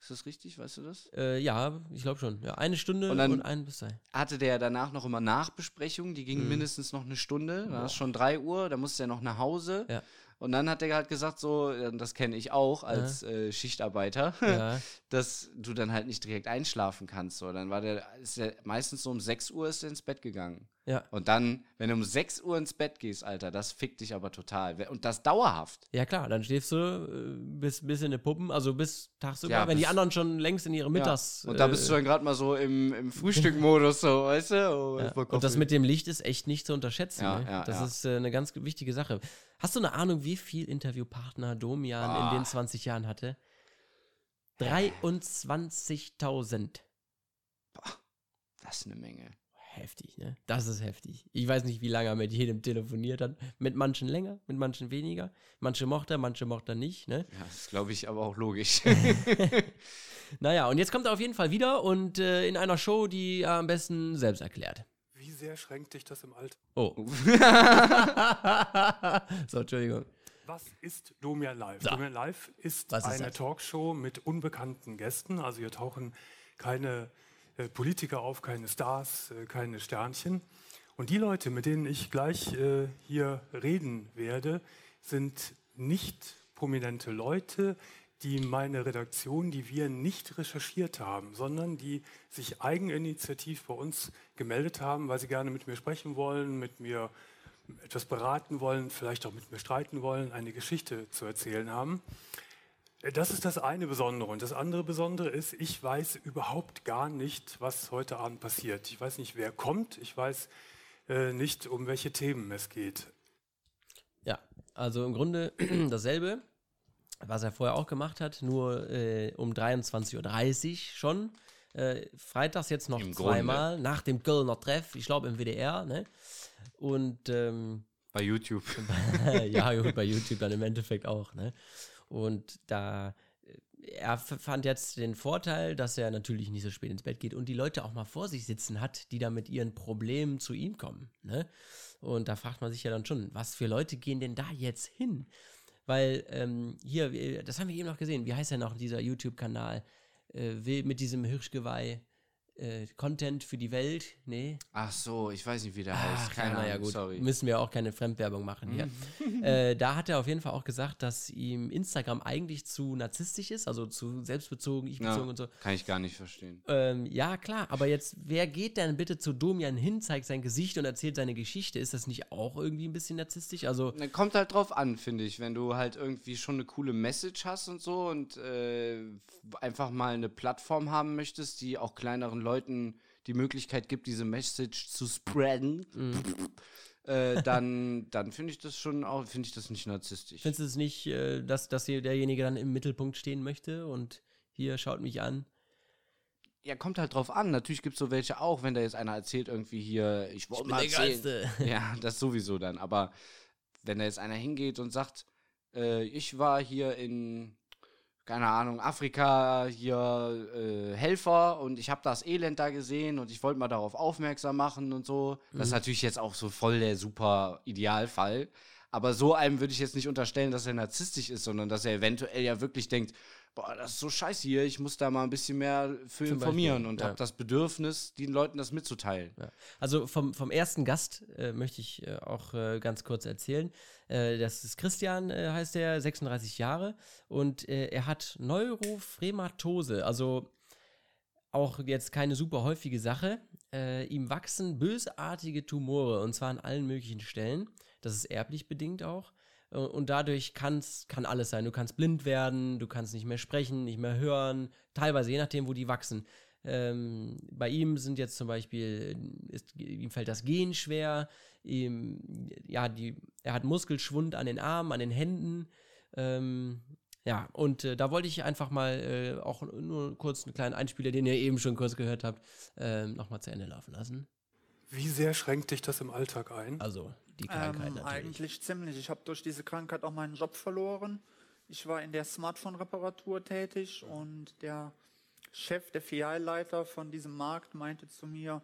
Ist das richtig? Weißt du das? Äh, ja, ich glaube schon. Ja, eine Stunde Und und, ein bis zwei. Hatte der danach noch immer Nachbesprechungen, die gingen Mhm. mindestens noch eine Stunde. Dann Boah. ist schon 3 Uhr, da musste er noch nach Hause. Ja. Und dann hat er halt gesagt, so, äh, das kenne ich auch als äh, Schichtarbeiter, Ja. dass du dann halt nicht direkt einschlafen kannst. So, dann war der, ist der meistens so um 6 Uhr ist er ins Bett gegangen. Ja. Und dann, wenn du um 6 Uhr ins Bett gehst, Alter, das fickt dich aber total. Und das dauerhaft. ja, klar, dann schläfst du äh, bis, bis in die Puppen, also bis tagsüber, Ja, wenn die bis- anderen schon längst in ihre Mittags... Ja. Und da bist du dann gerade mal so im, im Frühstückmodus, so, weißt du? Oh, Ja. Und das mit dem Licht ist echt nicht zu unterschätzen. Ja, ne? ja, das ja. ist äh, eine ganz wichtige Sache. Hast du eine Ahnung, wie viel Interviewpartner Domian Ah. in den 20 Jahren hatte? 23.000. Das ist eine Menge. Heftig, ne? Das ist heftig. Ich weiß nicht, wie lange er mit jedem telefoniert hat. Mit manchen länger, mit manchen weniger. Manche mochte er, manche mochte er nicht, ne? Ja, das glaube ich aber auch logisch. Naja, und jetzt kommt er auf jeden Fall wieder und äh, in einer Show, die er am besten selbst erklärt. Wie sehr schränkt dich das im Alter? Oh. so, Entschuldigung. Was ist Domian Live? So. Domian Live ist ist eine das? Talkshow mit unbekannten Gästen. Also hier tauchen keine äh, Politiker auf, keine Stars, äh, keine Sternchen. Und die Leute, mit denen ich gleich äh, hier reden werde, sind nicht prominente Leute, die meine Redaktion, die wir nicht recherchiert haben, sondern die sich eigeninitiativ bei uns gemeldet haben, weil sie gerne mit mir sprechen wollen, mit mir etwas beraten wollen, vielleicht auch mit mir streiten wollen, eine Geschichte zu erzählen haben. Das ist das eine Besondere. Und das andere Besondere ist, ich weiß überhaupt gar nicht, was heute Abend passiert. Ich weiß nicht, wer kommt. Ich weiß äh, nicht, um welche Themen es geht. Ja, also im Grunde dasselbe, was er vorher auch gemacht hat, nur äh, um 23.30 Uhr schon. Äh, freitags jetzt noch Im Grunde. zweimal, nach dem Kölner Treff, ich glaube im WDR, ne? Und ähm, Bei YouTube. ja, gut, bei YouTube dann im Endeffekt auch, ne? Und da, äh, er fand jetzt den Vorteil, dass er natürlich nicht so spät ins Bett geht und die Leute auch mal vor sich sitzen hat, die da mit ihren Problemen zu ihm kommen, ne? Und da fragt man sich ja dann schon, was für Leute gehen denn da jetzt hin? Weil ähm, hier, wir- das haben wir eben noch gesehen. Wie heißt denn noch dieser YouTube-Kanal? Äh, will mit diesem Hirschgeweih äh, Content für die Welt? Nee. Ach so, ich weiß nicht, wie der heißt. Ach, Keine ja, naja, Ahnung, gut. sorry. Müssen wir auch keine Fremdwerbung machen hier. äh, da hat er auf jeden Fall auch gesagt, dass ihm Instagram eigentlich zu narzisstisch ist, also zu selbstbezogen, ich-bezogen Ja, und so. kann ich gar nicht verstehen. Ähm, ja, klar, aber jetzt, wer geht denn bitte zu Domian hin, zeigt sein Gesicht und erzählt seine Geschichte? Ist das nicht auch irgendwie ein bisschen narzisstisch? Also, Na, Kommt halt drauf an, finde ich, wenn du halt irgendwie schon eine coole Message hast und so und äh, einfach mal eine Plattform haben möchtest, die auch kleineren Leuten die Möglichkeit gibt, diese Message zu spreaden, äh, dann, dann finde ich das schon auch, finde ich das nicht narzisstisch. findest du es nicht, äh, dass, dass hier derjenige dann im Mittelpunkt stehen möchte und hier schaut mich an? Ja, kommt halt drauf an. Natürlich gibt es so welche auch, wenn da jetzt einer erzählt, irgendwie hier, ich wollte mal erzählen. Ja, das sowieso dann. Aber wenn da jetzt einer hingeht und sagt, äh, ich war hier in, keine Ahnung, Afrika hier äh, Helfer und ich habe das Elend da gesehen und ich wollte mal darauf aufmerksam machen und so. Das ist natürlich jetzt auch so voll der super Idealfall. Aber so einem würde ich jetzt nicht unterstellen, dass er narzisstisch ist, sondern dass er eventuell ja wirklich denkt, boah, das ist so scheiße hier, ich muss da mal ein bisschen mehr für Zum informieren Beispiel, und ja. habe das Bedürfnis, den Leuten das mitzuteilen. Ja. Also vom, vom ersten Gast äh, möchte ich äh, auch äh, ganz kurz erzählen. Äh, das ist Christian, äh, heißt er, 36 Jahre und äh, er hat Neurophrämatose, also auch jetzt keine super häufige Sache. Äh, ihm wachsen bösartige Tumore und zwar an allen möglichen Stellen. Das ist erblich bedingt auch. Äh, Und dadurch kann's, kann alles sein. Du kannst blind werden, du kannst nicht mehr sprechen, nicht mehr hören, teilweise je nachdem, wo die wachsen. Ähm, bei ihm sind jetzt zum Beispiel, ist, ihm fällt das Gehen schwer, ihm, ja, die, er hat Muskelschwund an den Armen, an den Händen. Ähm, ja, und äh, da wollte ich einfach mal äh, auch nur kurz einen kleinen Einspieler, den ihr eben schon kurz gehört habt, ähm, nochmal zu Ende laufen lassen. Wie sehr schränkt dich das im Alltag ein? Also die Krankheit Ähm, natürlich. eigentlich ziemlich. Ich habe durch diese Krankheit auch meinen Job verloren. Ich war in der Smartphone-Reparatur tätig und der Chef, der Filialleiter von diesem Markt meinte zu mir,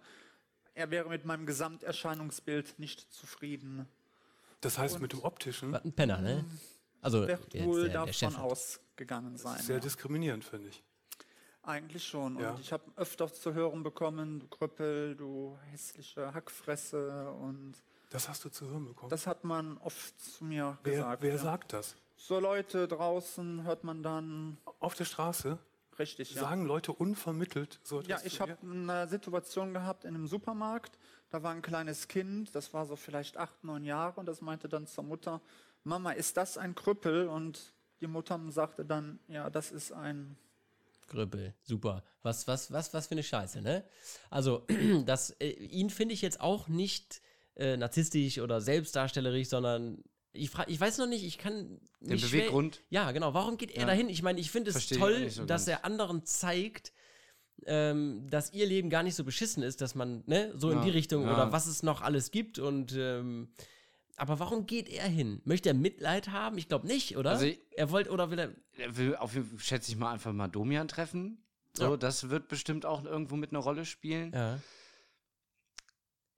er wäre mit meinem Gesamterscheinungsbild nicht zufrieden. Das heißt, mit dem Optischen Was ein Penner, ne? Also Wird jetzt wohl der, der davon Chef. hat- ausgegangen sein. sehr ja. diskriminierend, finde ich. Eigentlich schon. Ja. Und ich habe öfter zu hören bekommen, du Krüppel, du hässliche Hackfresse. Und Das hast du zu hören bekommen. das hat man oft zu mir wer gesagt. wer ja. sagt das? So Leute draußen hört man dann Auf der Straße richtig. Ja, sagen Leute unvermittelt so ja etwas ich zu habe eine Situation gehabt in einem Supermarkt. Da war ein kleines Kind, das war so vielleicht acht, neun Jahre, und das meinte dann zur Mutter: Mama, ist das ein Krüppel? Und die Mutter sagte dann: Ja, das ist ein. Grüppel, super. Was, was, was, was für eine Scheiße, ne? Also, das, äh, ihn finde ich jetzt auch nicht äh, narzisstisch oder selbstdarstellerisch, sondern ich, frag, ich weiß noch nicht, ich kann. Den mich schwer- Beweggrund. Ja, genau. Warum geht er Ja. dahin? Ich meine, ich finde es Versteh ich auch toll, so dass er anderen zeigt, ähm, dass ihr Leben gar nicht so beschissen ist, dass man, ne, so in Ja, die Richtung ja. oder was es noch alles gibt und ähm, aber warum geht er hin? Möchte er Mitleid haben? Ich glaube nicht, oder? Also er wollte oder will er. Er will auf jeden Fall, schätze ich mal, einfach mal Domian treffen. So, das wird bestimmt auch irgendwo mit einer Rolle spielen. Ja.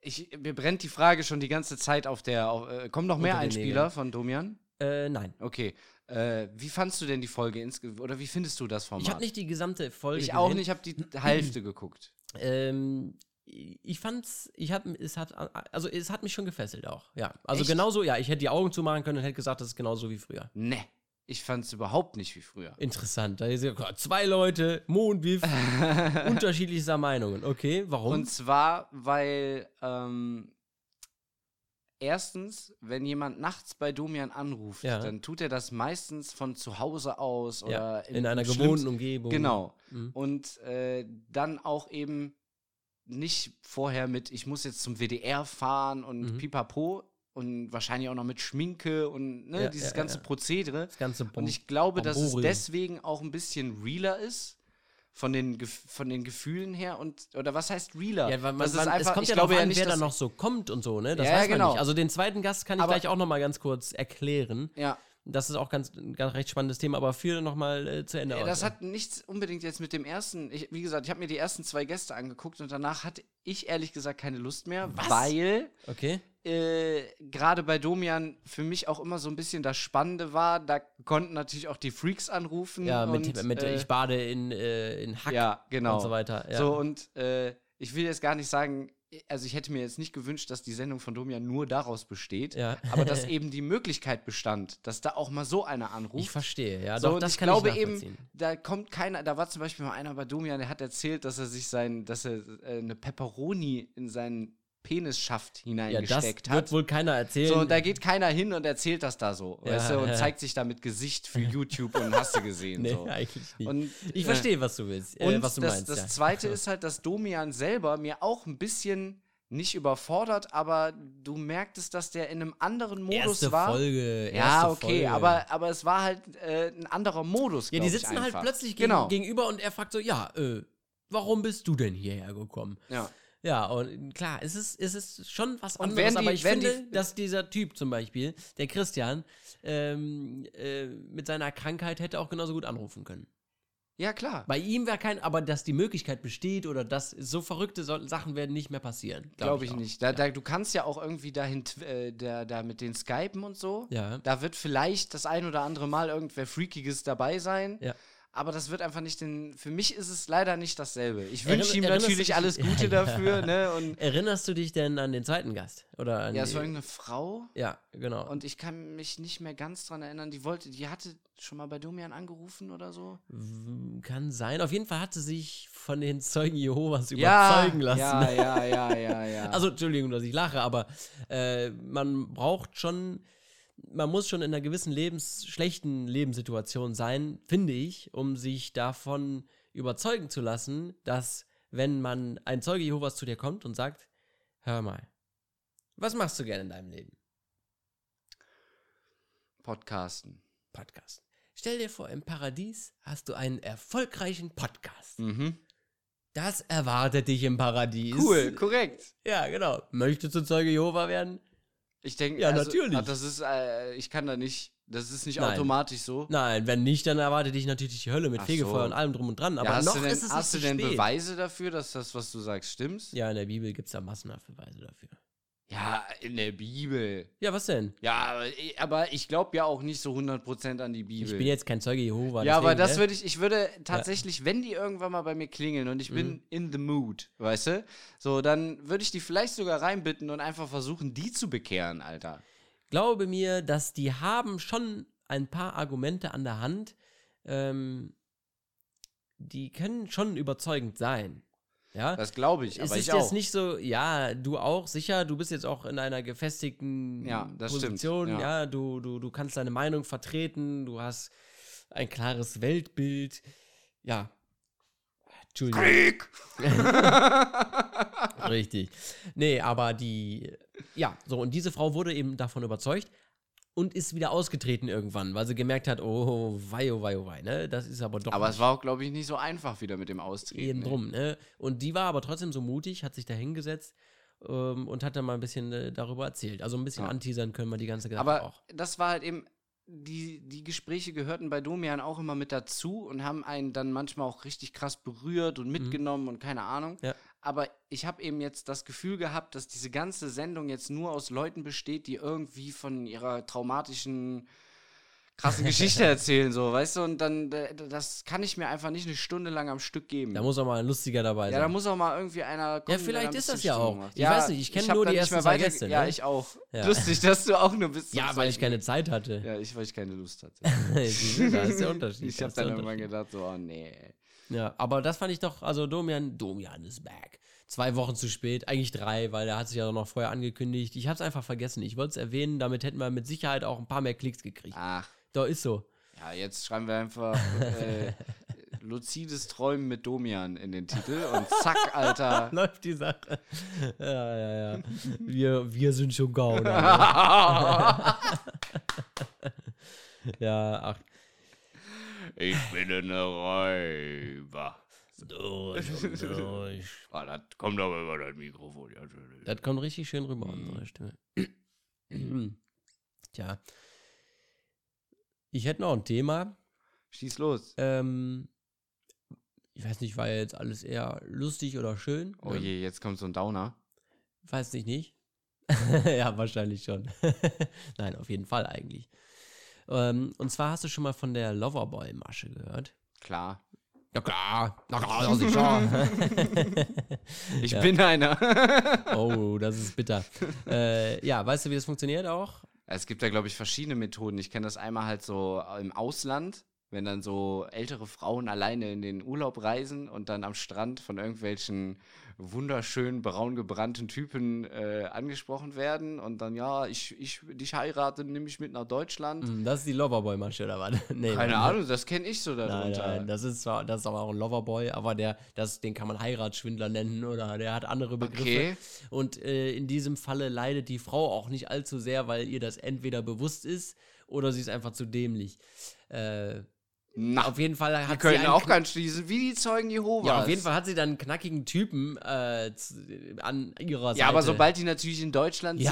Ich, mir brennt die Frage schon die ganze Zeit auf der. Auf, äh, kommen noch mehr Einspieler Nägeln. von Domian? Äh, nein. Okay. Äh, wie fandst du denn die Folge insgesamt? Oder wie findest du das Format? Ich habe nicht die gesamte Folge Ich auch nicht, ich habe die Hälfte geguckt. Ähm, ich fand's, ich hab, es hat, also es hat mich schon gefesselt auch, ja. Also Echt? genauso, ja, ich hätte die Augen zumachen können und hätte gesagt, das ist genauso wie früher. Ne, ich fand's überhaupt nicht wie früher. Interessant, da ist ja zwei Leute, Mondwiff, unterschiedlichster Meinungen. Okay, warum? Und zwar, weil ähm, erstens, wenn jemand nachts bei Domian anruft, Ja. dann tut er das meistens von zu Hause aus ja, oder in einer gewohnten Umgebung. Genau. Mhm. Und äh, dann auch eben nicht vorher mit, ich muss jetzt zum WDR fahren und Mhm. pipapo und wahrscheinlich auch noch mit Schminke und ne, Ja, dieses ja, ganze ja. Prozedere. Das ganze Bom Und ich glaube, dass es Bomborium. deswegen auch ein bisschen realer ist. Von den, von den Gefühlen her und oder was heißt realer? Ja, weil man, man, einfach, es kommt ich ja glaube ja an, nicht, wer da noch so kommt und so, ne? Das ja, weiß man genau. nicht. Also den zweiten Gast kann ich Aber- gleich auch noch mal ganz kurz erklären. Ja, Das ist auch ganz, ein ganz recht spannendes Thema, aber führe nochmal äh, zu Ende Ja, das hat nichts unbedingt jetzt mit dem ersten. Ich, wie gesagt, ich habe mir die ersten zwei Gäste angeguckt und danach hatte ich ehrlich gesagt keine Lust mehr, weil Okay. äh, gerade bei Domian für mich auch immer so ein bisschen das Spannende war. Da konnten natürlich auch die Freaks anrufen. Ja, mit, und, mit äh, ich bade in, äh, in Hack ja, genau. und so weiter. Ja. So, und äh, ich will jetzt gar nicht sagen, also ich hätte mir jetzt nicht gewünscht, dass die Sendung von Domian nur daraus besteht, Ja. aber dass eben die Möglichkeit bestand, dass da auch mal so einer anruft. ich verstehe, ja. So, doch, das ich kann glaube ich eben, da kommt keiner, da war zum Beispiel mal einer bei Domian, der hat erzählt, dass er sich sein, dass er äh, eine Pepperoni in seinen Penisschaft Ja, das hineingesteckt wird hat. wohl keiner erzählen. So, und da geht keiner hin und erzählt das da so, Ja, weißt du, und ja. zeigt sich da mit Gesicht für YouTube und hast du gesehen. nee, so. eigentlich nicht. Und, ich äh, verstehe, was du willst, äh, und was du das, meinst. das ja. Zweite ist halt, dass Domian selber mir auch ein bisschen nicht überfordert, aber du merktest, dass der in einem anderen Modus erste war. Folge. ja, erste okay, Folge. aber, aber es war halt äh, ein anderer Modus. Ja, die sitzen halt plötzlich genau. gegenüber und er fragt so: Ja, äh, warum bist du denn hierher gekommen? Ja. Ja, und klar, es ist, es ist schon was Und anderes, die- aber ich finde, die- dass dieser Typ zum Beispiel, der Christian, ähm, äh, mit seiner Krankheit hätte auch genauso gut anrufen können. ja, klar. Bei ihm wäre kein, aber dass die Möglichkeit besteht oder dass so verrückte so Sachen werden nicht mehr passieren. glaub Glaube ich auch. nicht. Da, da, du kannst ja auch irgendwie dahin, äh, da, da mit den Skypen und so. Ja. Da wird vielleicht das ein oder andere Mal irgendwer Freakiges dabei sein. Ja. Aber das wird einfach nicht den. Für mich ist es leider nicht dasselbe. Ich wünsche ihm natürlich dich- alles Gute Ja, ja. dafür, ne? Und Erinnerst du dich denn an den zweiten Gast? Oder an ja, es war irgendeine Frau. ja, genau. Und ich kann mich nicht mehr ganz dran erinnern. Die wollte, die hatte schon mal bei Domian angerufen oder so. Kann sein. Auf jeden Fall hat sie sich von den Zeugen Jehovas Ja, überzeugen lassen. ja, ja, ja, ja, ja. Also, Entschuldigung, dass ich lache, aber äh, man braucht schon, man muss schon in einer gewissen Lebens, schlechten Lebenssituation sein, finde ich, um sich davon überzeugen zu lassen, dass, wenn man ein Zeuge Jehovas zu dir kommt und sagt, hör mal, was machst du gerne in deinem Leben? Podcasten. Podcast. Stell dir vor, im Paradies hast du einen erfolgreichen Podcast. Mhm. Das erwartet dich im Paradies. Cool, korrekt. Ja, genau. Möchtest du Zeuge Jehova werden? Ich denke, Ja, also, natürlich. Das ist, äh, ich kann da nicht, das ist nicht Nein. automatisch so. Nein, wenn nicht, dann erwartet dich natürlich die Hölle mit Ach Fegefeuer so. und allem drum und dran. Aber ja, hast noch du denn, ist es hast du denn. Beweise dafür, dass das, was du sagst, stimmt? Ja, in der Bibel gibt es da massenhaft Beweise dafür. Ja, in der Bibel. Ja, was denn? Ja, aber, ich glaube ja auch nicht so 100% an die Bibel. Ich bin jetzt kein Zeuge Jehova. ja, aber das ne? würde ich, ich würde tatsächlich, wenn die irgendwann mal bei mir klingeln und ich Mhm. bin in the mood, weißt du, so, dann würde ich die vielleicht sogar reinbitten und einfach versuchen, die zu bekehren, Alter. Glaube mir, dass die haben schon ein paar Argumente an der Hand. Ähm, die können schon überzeugend sein. Ja. Das glaube ich, es aber ist ich jetzt auch. nicht so, ja, du auch, sicher, du bist jetzt auch in einer gefestigten Ja, das stimmt, Position, ja. ja, du, du, du kannst deine Meinung vertreten, du hast ein klares Weltbild. Ja. Entschuldigung. Krieg! Richtig. Nee, aber die, ja, so, und diese Frau wurde eben davon überzeugt und ist wieder ausgetreten irgendwann, weil sie gemerkt hat, oh, wei, oh, wei, oh, wei, ne, das ist aber doch Aber nicht es war auch, glaube ich, nicht so einfach wieder mit dem Austreten. eben ey. drum, ne, und die war aber trotzdem so mutig, hat sich da hingesetzt ähm, und hat dann mal ein bisschen äh, darüber erzählt. Also ein bisschen Ja. anteasern können wir die ganze Sache Aber auch. das war halt eben, die, die Gespräche gehörten bei Domian auch immer mit dazu und haben einen dann manchmal auch richtig krass berührt und mitgenommen und keine Ahnung. Mhm. Ja. Aber ich habe eben jetzt das Gefühl gehabt, dass diese ganze Sendung jetzt nur aus Leuten besteht, die irgendwie von ihrer traumatischen, krassen Geschichte erzählen, so, weißt du? Und dann, das kann ich mir einfach nicht eine Stunde lang am Stück geben. Da muss auch mal ein lustiger dabei ja, da sein. muss auch mal irgendwie einer kommen. der vielleicht ist das ja auch. Ich weiß nicht, ich kenn hab nur die ersten zwei Gäste, Ja, ne? ich auch. Ja. Lustig, dass du auch nur bis zum ja, weil ich keine Zeit hatte. ja, ich, weil ich keine Lust hatte. Da ist der Unterschied. ich habe dann irgendwann gedacht, so, oh nee. Ja, aber das fand ich doch, also Domian, Domian ist back. Zwei Wochen zu spät, eigentlich drei, weil er hat sich ja noch vorher angekündigt. Ich hab's einfach vergessen. Ich wollte es erwähnen, damit hätten wir mit Sicherheit auch ein paar mehr Klicks gekriegt. Ach, Doch, ist so. ja, jetzt schreiben wir einfach äh, luzides Träumen mit Domian in den Titel und zack, Alter. Läuft die Sache. Ja, ja, ja. Wir, wir sind schon Gauner. ja, ach. Ich bin ein Räuber. Durch und durch. Ah, das kommt aber über das Mikrofon. Ja. Das kommt richtig schön rüber, Mhm. unsere Stimme. Tja. Ich hätte noch ein Thema. Schieß los. Ähm, ich weiß nicht, war jetzt alles eher lustig oder schön? Oh je, jetzt kommt so ein Downer. Weiß ich nicht. ja, wahrscheinlich schon. Nein, auf jeden Fall eigentlich. Ähm, und zwar hast du schon mal von der Loverboy-Masche gehört? Klar. Ja klar, na klar, ja, sicher. Ich Ja. bin einer. oh, das ist bitter. äh, ja, weißt du, wie das funktioniert auch? Es gibt da, glaube ich, verschiedene Methoden. Ich kenne das einmal halt so im Ausland, wenn dann so ältere Frauen alleine in den Urlaub reisen und dann am Strand von irgendwelchen wunderschönen, braun gebrannten Typen äh, angesprochen werden und dann, ja, ich, ich dich heirate, nehme ich mit nach Deutschland. Hm, Das ist die Loverboy-Masche, oder was? nee, Keine. Ahnung, das kenne ich so Nein, darunter. nein, das ist zwar, das ist aber auch ein Loverboy, aber der, das, den kann man Heiratsschwindler nennen oder der hat andere Begriffe. Okay. Und äh, in diesem Falle leidet die Frau auch nicht allzu sehr, weil ihr das entweder bewusst ist oder sie ist einfach zu dämlich. Äh, Na, auf jeden Fall die hat sie können einen auch ganz schließen, wie die Zeugen Jehovas. ja, auf jeden Fall hat sie dann einen knackigen Typen äh, an ihrer Seite. Ja, aber sobald die natürlich in Deutschland Ja,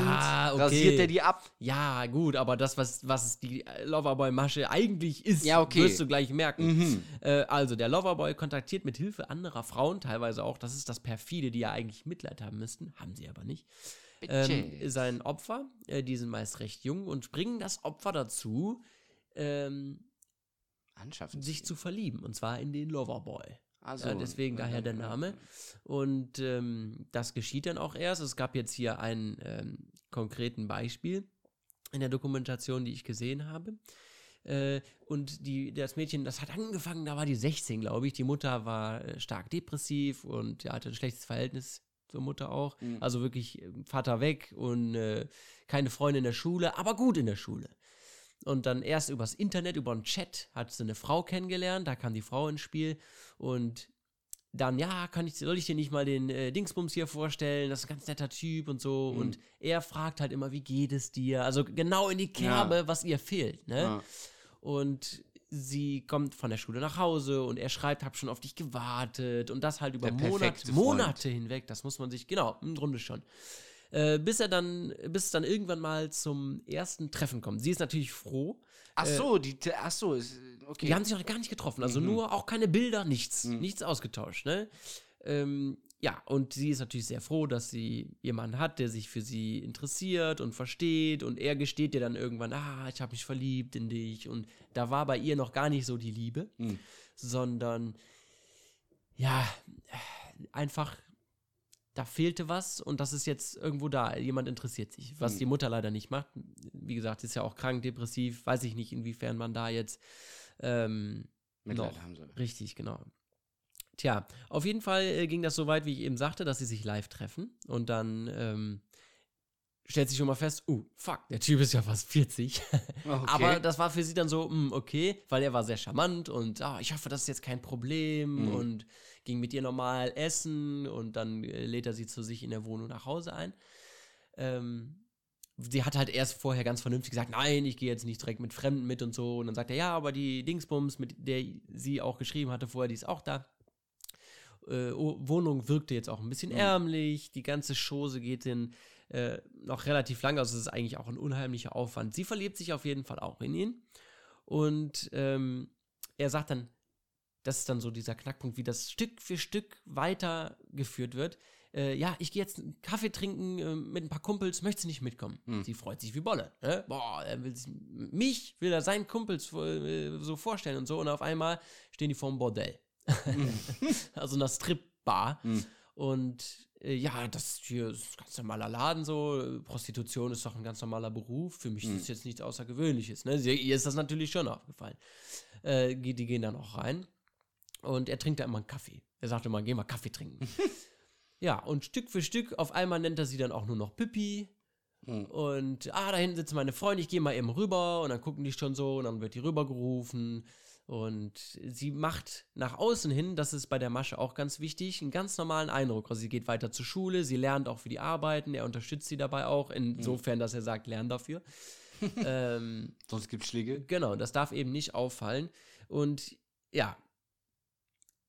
sind, okay. rasiert er die ab. Ja, gut, aber das, was, was die Loverboy-Masche eigentlich ist, Ja, okay. wirst du gleich merken. Mhm. Äh, also, der Loverboy kontaktiert mit Hilfe anderer Frauen, teilweise auch, das ist das perfide, die ja eigentlich Mitleid haben müssten, haben sie aber nicht, ähm, sein Opfer, äh, die sind meist recht jung und bringen das Opfer dazu, ähm, Anschaffen. sich zu verlieben, und zwar in den Loverboy. Also, Ja, deswegen daher der Name. Und ähm, das geschieht dann auch erst. Es gab jetzt hier einen ähm, konkreten Beispiel in der Dokumentation, die ich gesehen habe. Äh, und die, das Mädchen, das hat angefangen, da war die 16, glaube ich. Die Mutter war äh, stark depressiv und ja, hatte ein schlechtes Verhältnis zur Mutter auch. Mhm. Also wirklich äh, Vater weg und äh, keine Freunde in der Schule, aber gut in der Schule. Und dann erst übers Internet, über einen Chat, hat sie eine Frau kennengelernt, da kam die Frau ins Spiel und dann, ja, kann ich, soll ich dir nicht mal den äh, Dingsbums hier vorstellen? Das ist ein ganz netter Typ und so. Mhm. Und er fragt halt immer, wie geht es dir? Also genau in die Kerbe, was ihr fehlt, ne? Ja. Und sie kommt von der Schule nach Hause und er schreibt, hab schon auf dich gewartet und das halt über Monat. Monate hinweg. Das muss man sich, genau, im Grunde schon. Äh, bis er dann, bis es dann irgendwann mal zum ersten Treffen kommt. Sie ist natürlich froh. Ach so, die, ach so, okay. Die haben sich noch gar nicht getroffen. Also nur auch keine Bilder, nichts. Nichts ausgetauscht, ne? Ähm, ja, und sie ist natürlich sehr froh, dass sie jemanden hat, der sich für sie interessiert und versteht. Und er gesteht ihr dann irgendwann, ah, ich habe mich verliebt in dich. Und da war bei ihr noch gar nicht so die Liebe, Mhm. sondern ja, einfach, da fehlte was und das ist jetzt irgendwo da. Jemand interessiert sich, was Mhm. die Mutter leider nicht macht. Wie gesagt, ist ja auch krank, depressiv. Weiß ich nicht, inwiefern man da jetzt ähm, Mitleid noch. haben sie. Richtig, genau. Tja, auf jeden Fall äh, ging das so weit, wie ich eben sagte, dass sie sich live treffen und dann ähm, stellt sich schon mal fest, uh, fuck, der Typ ist ja fast 40. Okay. Aber das war für sie dann so, mm, okay, weil er war sehr charmant und ah, ich hoffe, das ist jetzt kein Problem Mhm. und ging mit ihr normal essen und dann äh, lädt er sie zu sich in der Wohnung nach Hause ein. Ähm, sie hat halt erst vorher ganz vernünftig gesagt, nein, ich gehe jetzt nicht direkt mit Fremden mit und so. Und dann sagt er, ja, aber die Dingsbums, mit der sie auch geschrieben hatte vorher, die ist auch da. Äh, O- Wohnung wirkte jetzt auch ein bisschen ärmlich. Die ganze Chose geht in äh, noch relativ lang, also es ist eigentlich auch ein unheimlicher Aufwand. Sie verliebt sich auf jeden Fall auch in ihn. Und ähm, er sagt dann, das ist dann so dieser Knackpunkt, wie das Stück für Stück weitergeführt wird. Äh, ja, ich gehe jetzt einen Kaffee trinken äh, mit ein paar Kumpels, möchtest du nicht mitkommen? Sie freut sich wie Bolle. Ne? Boah, er will sich, mich will er seinen Kumpels äh, so vorstellen und so. Und auf einmal stehen die vor dem Bordell. also einer Stripbar. Und äh, ja, das hier ist ein ganz normaler Laden so. Prostitution ist doch ein ganz normaler Beruf. Für mich ist das jetzt nichts Außergewöhnliches. Ne? Sie, ihr ist das natürlich schon aufgefallen. Äh, die die gehen dann auch rein. Und er trinkt da immer einen Kaffee. Er sagt immer, geh mal Kaffee trinken. ja, und Stück für Stück, auf einmal nennt er sie dann auch nur noch Pippi. Mhm. Und, ah, da hinten sitzen meine Freunde, ich gehe mal eben rüber. Und dann gucken die schon so und dann wird die rübergerufen. Und sie macht nach außen hin, das ist bei der Masche auch ganz wichtig, einen ganz normalen Eindruck. Also sie geht weiter zur Schule, sie lernt auch für die Arbeiten, er unterstützt sie dabei auch, insofern, dass er sagt, lern dafür. ähm, Sonst gibt's Schläge. Genau, das darf eben nicht auffallen. Und ja,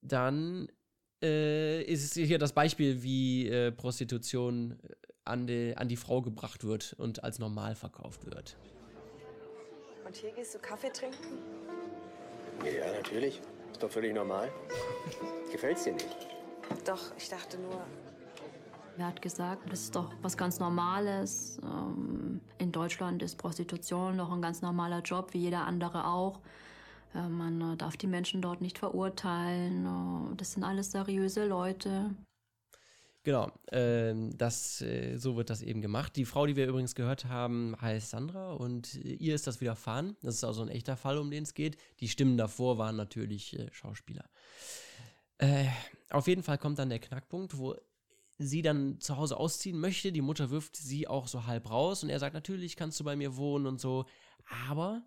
dann äh, ist es hier das Beispiel, wie äh, Prostitution äh, an die, an die Frau gebracht wird und als normal verkauft wird. Und hier gehst du Kaffee trinken? Ja, natürlich. Ist doch völlig normal. Gefällt's dir nicht? Doch, ich dachte nur, Er hat gesagt, das ist doch was ganz Normales. Ähm, in Deutschland ist Prostitution doch ein ganz normaler Job, wie jeder andere auch. Äh, man äh, darf die Menschen dort nicht verurteilen. Äh, das sind alles seriöse Leute. Genau, ähm, das, äh, so wird das eben gemacht. Die Frau, die wir übrigens gehört haben, heißt Sandra und ihr ist das widerfahren. Das ist also ein echter Fall, um den es geht. Die Stimmen davor waren natürlich äh, Schauspieler. Äh, auf jeden Fall kommt dann der Knackpunkt, wo sie dann zu Hause ausziehen möchte. Die Mutter wirft sie auch so halb raus und er sagt, natürlich kannst du bei mir wohnen und so. Aber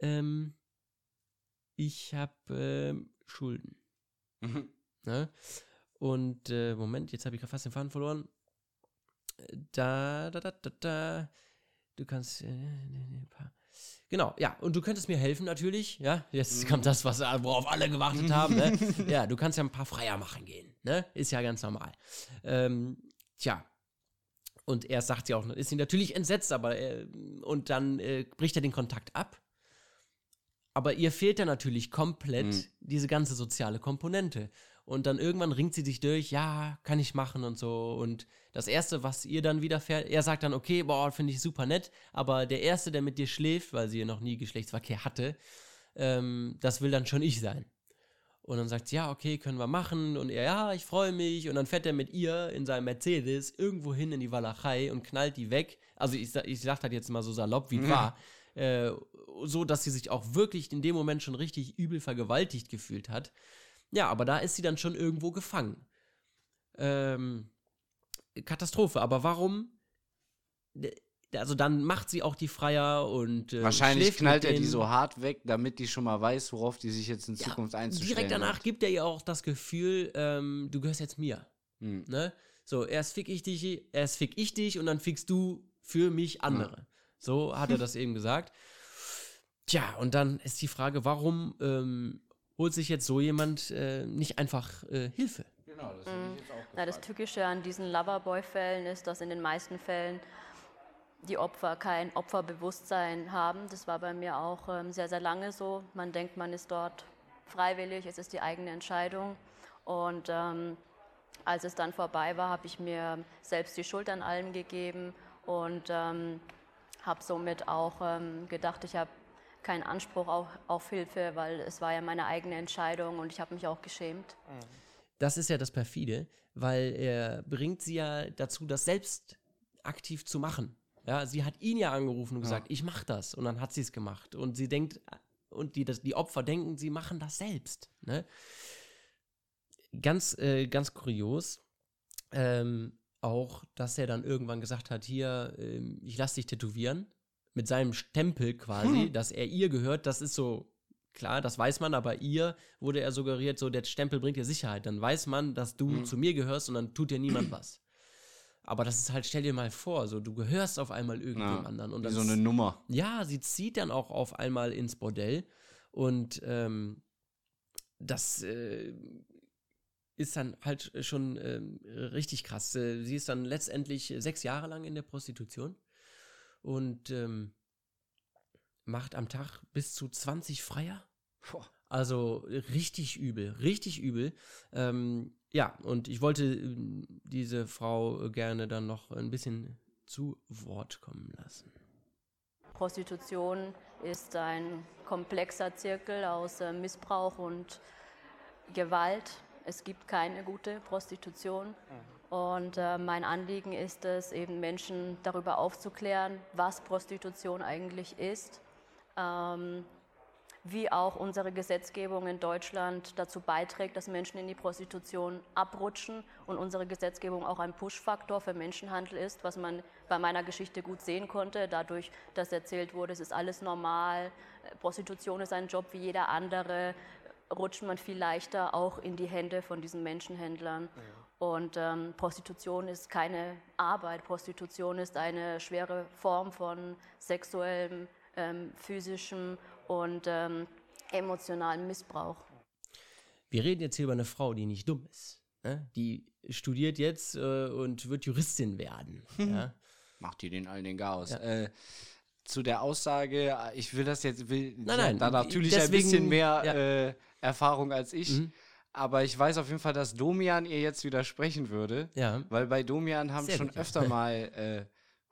ähm, ich habe ähm, Schulden. Ne? Und äh, Moment, jetzt habe ich fast den Faden verloren. Da, da, da, da, da. Du kannst. Äh, Genau, ja, und du könntest mir helfen natürlich, ja. Jetzt kommt das, was, worauf alle gewartet haben, ne? Ja, du kannst ja ein paar Freier machen gehen, ne? Ist ja ganz normal. Ähm, tja. Und er sagt ja auch, ist sie natürlich entsetzt, aber äh, und dann äh, bricht er den Kontakt ab. Aber ihr fehlt ja natürlich komplett Mhm. diese ganze soziale Komponente. Und dann irgendwann ringt sie sich durch, ja, kann ich machen und so. Und das Erste, was ihr dann widerfährt, er sagt dann, okay, boah, finde ich super nett, aber der Erste, der mit dir schläft, weil sie ja noch nie Geschlechtsverkehr hatte, ähm, das will dann schon ich sein. Und dann sagt sie, ja, okay, können wir machen. Und er, ja, ich freue mich. Und dann fährt er mit ihr in seinem Mercedes irgendwo hin in die Walachei und knallt die weg. Also ich, ich sag das jetzt mal so salopp, wie es war. Äh, so, dass sie sich auch wirklich in dem Moment schon richtig übel vergewaltigt gefühlt hat. Ja, aber da ist sie dann schon irgendwo gefangen. Ähm, Katastrophe. Aber warum? Also dann macht sie auch die Freier und äh, Wahrscheinlich knallt er die so hart weg, damit die schon mal weiß, worauf die sich jetzt in Ja, Zukunft einzustellen Direkt danach hat. gibt er ihr auch das Gefühl, ähm, du gehörst jetzt mir. Hm. Ne? So, erst fick ich dich, erst fick ich dich und dann fickst du für mich andere. So hat er das eben gesagt. Tja, und dann ist die Frage, warum ähm, holt sich jetzt so jemand äh, nicht einfach äh, Hilfe? Genau, das hätte ich jetzt auch Na, das Tückische an diesen Loverboy-Fällen ist, dass in den meisten Fällen die Opfer kein Opferbewusstsein haben. Das war bei mir auch ähm, sehr, sehr lange so. Man denkt, man ist dort freiwillig, es ist die eigene Entscheidung. Und ähm, als es dann vorbei war, habe ich mir selbst die Schuld an allem gegeben und ähm, habe somit auch ähm, gedacht, ich habe keinen Anspruch auf, auf Hilfe, weil es war ja meine eigene Entscheidung und ich habe mich auch geschämt. Das ist ja das perfide, weil er bringt sie ja dazu, das selbst aktiv zu machen. Ja, sie hat ihn ja angerufen und gesagt, ich mach das. Und dann hat sie es gemacht. Und sie denkt, und die, das, die Opfer denken, sie machen das selbst. Ne? Ganz, äh, ganz kurios. Ähm, auch, dass er dann irgendwann gesagt hat, hier, ähm, ich lass dich tätowieren. Mit seinem Stempel quasi, dass er ihr gehört. Das ist so, klar, das weiß man, aber ihr wurde er suggeriert, so der Stempel bringt dir Sicherheit. Dann weiß man, dass du zu mir gehörst und dann tut dir niemand was. Aber das ist halt, stell dir mal vor, so du gehörst auf einmal irgendwem Ja, anderen. Und Wie dann so eine Nummer. ja, sie zieht dann auch auf einmal ins Bordell und ähm, das äh, ist dann halt schon ähm, richtig krass. Äh, Sie ist dann letztendlich sechs Jahre lang in der Prostitution und ähm, macht am Tag bis zu 20 Freier. Also richtig übel, richtig übel. Ähm, ja, und ich wollte ähm, diese Frau gerne dann noch ein bisschen zu Wort kommen lassen. Prostitution ist ein komplexer Zirkel aus äh, Missbrauch und Gewalt. Es gibt keine gute Prostitution. Und äh, mein Anliegen ist es, eben Menschen darüber aufzuklären, was Prostitution eigentlich ist, ähm, wie auch unsere Gesetzgebung in Deutschland dazu beiträgt, dass Menschen in die Prostitution abrutschen und unsere Gesetzgebung auch ein Push-Faktor für Menschenhandel ist, was man bei meiner Geschichte gut sehen konnte, dadurch, dass erzählt wurde, es ist alles normal, Prostitution ist ein Job wie jeder andere, rutscht man viel leichter auch in die Hände von diesen Menschenhändlern. Und ähm, Prostitution ist keine Arbeit, Prostitution ist eine schwere Form von sexuellem, ähm, physischem und ähm, emotionalem Missbrauch. Wir reden jetzt hier über eine Frau, die nicht dumm ist. Ne? Die studiert jetzt äh, und wird Juristin werden. Ja? Macht die den allen den Chaos. Ja. Äh, zu der Aussage, ich will das jetzt, will Nein, nein, da natürlich deswegen- ein bisschen mehr ja. äh, Erfahrung als ich. Mhm. Aber ich weiß auf jeden Fall, dass Domian ihr jetzt widersprechen würde. Ja. Weil bei Domian haben Sehr schon gut, ja. öfter mal äh,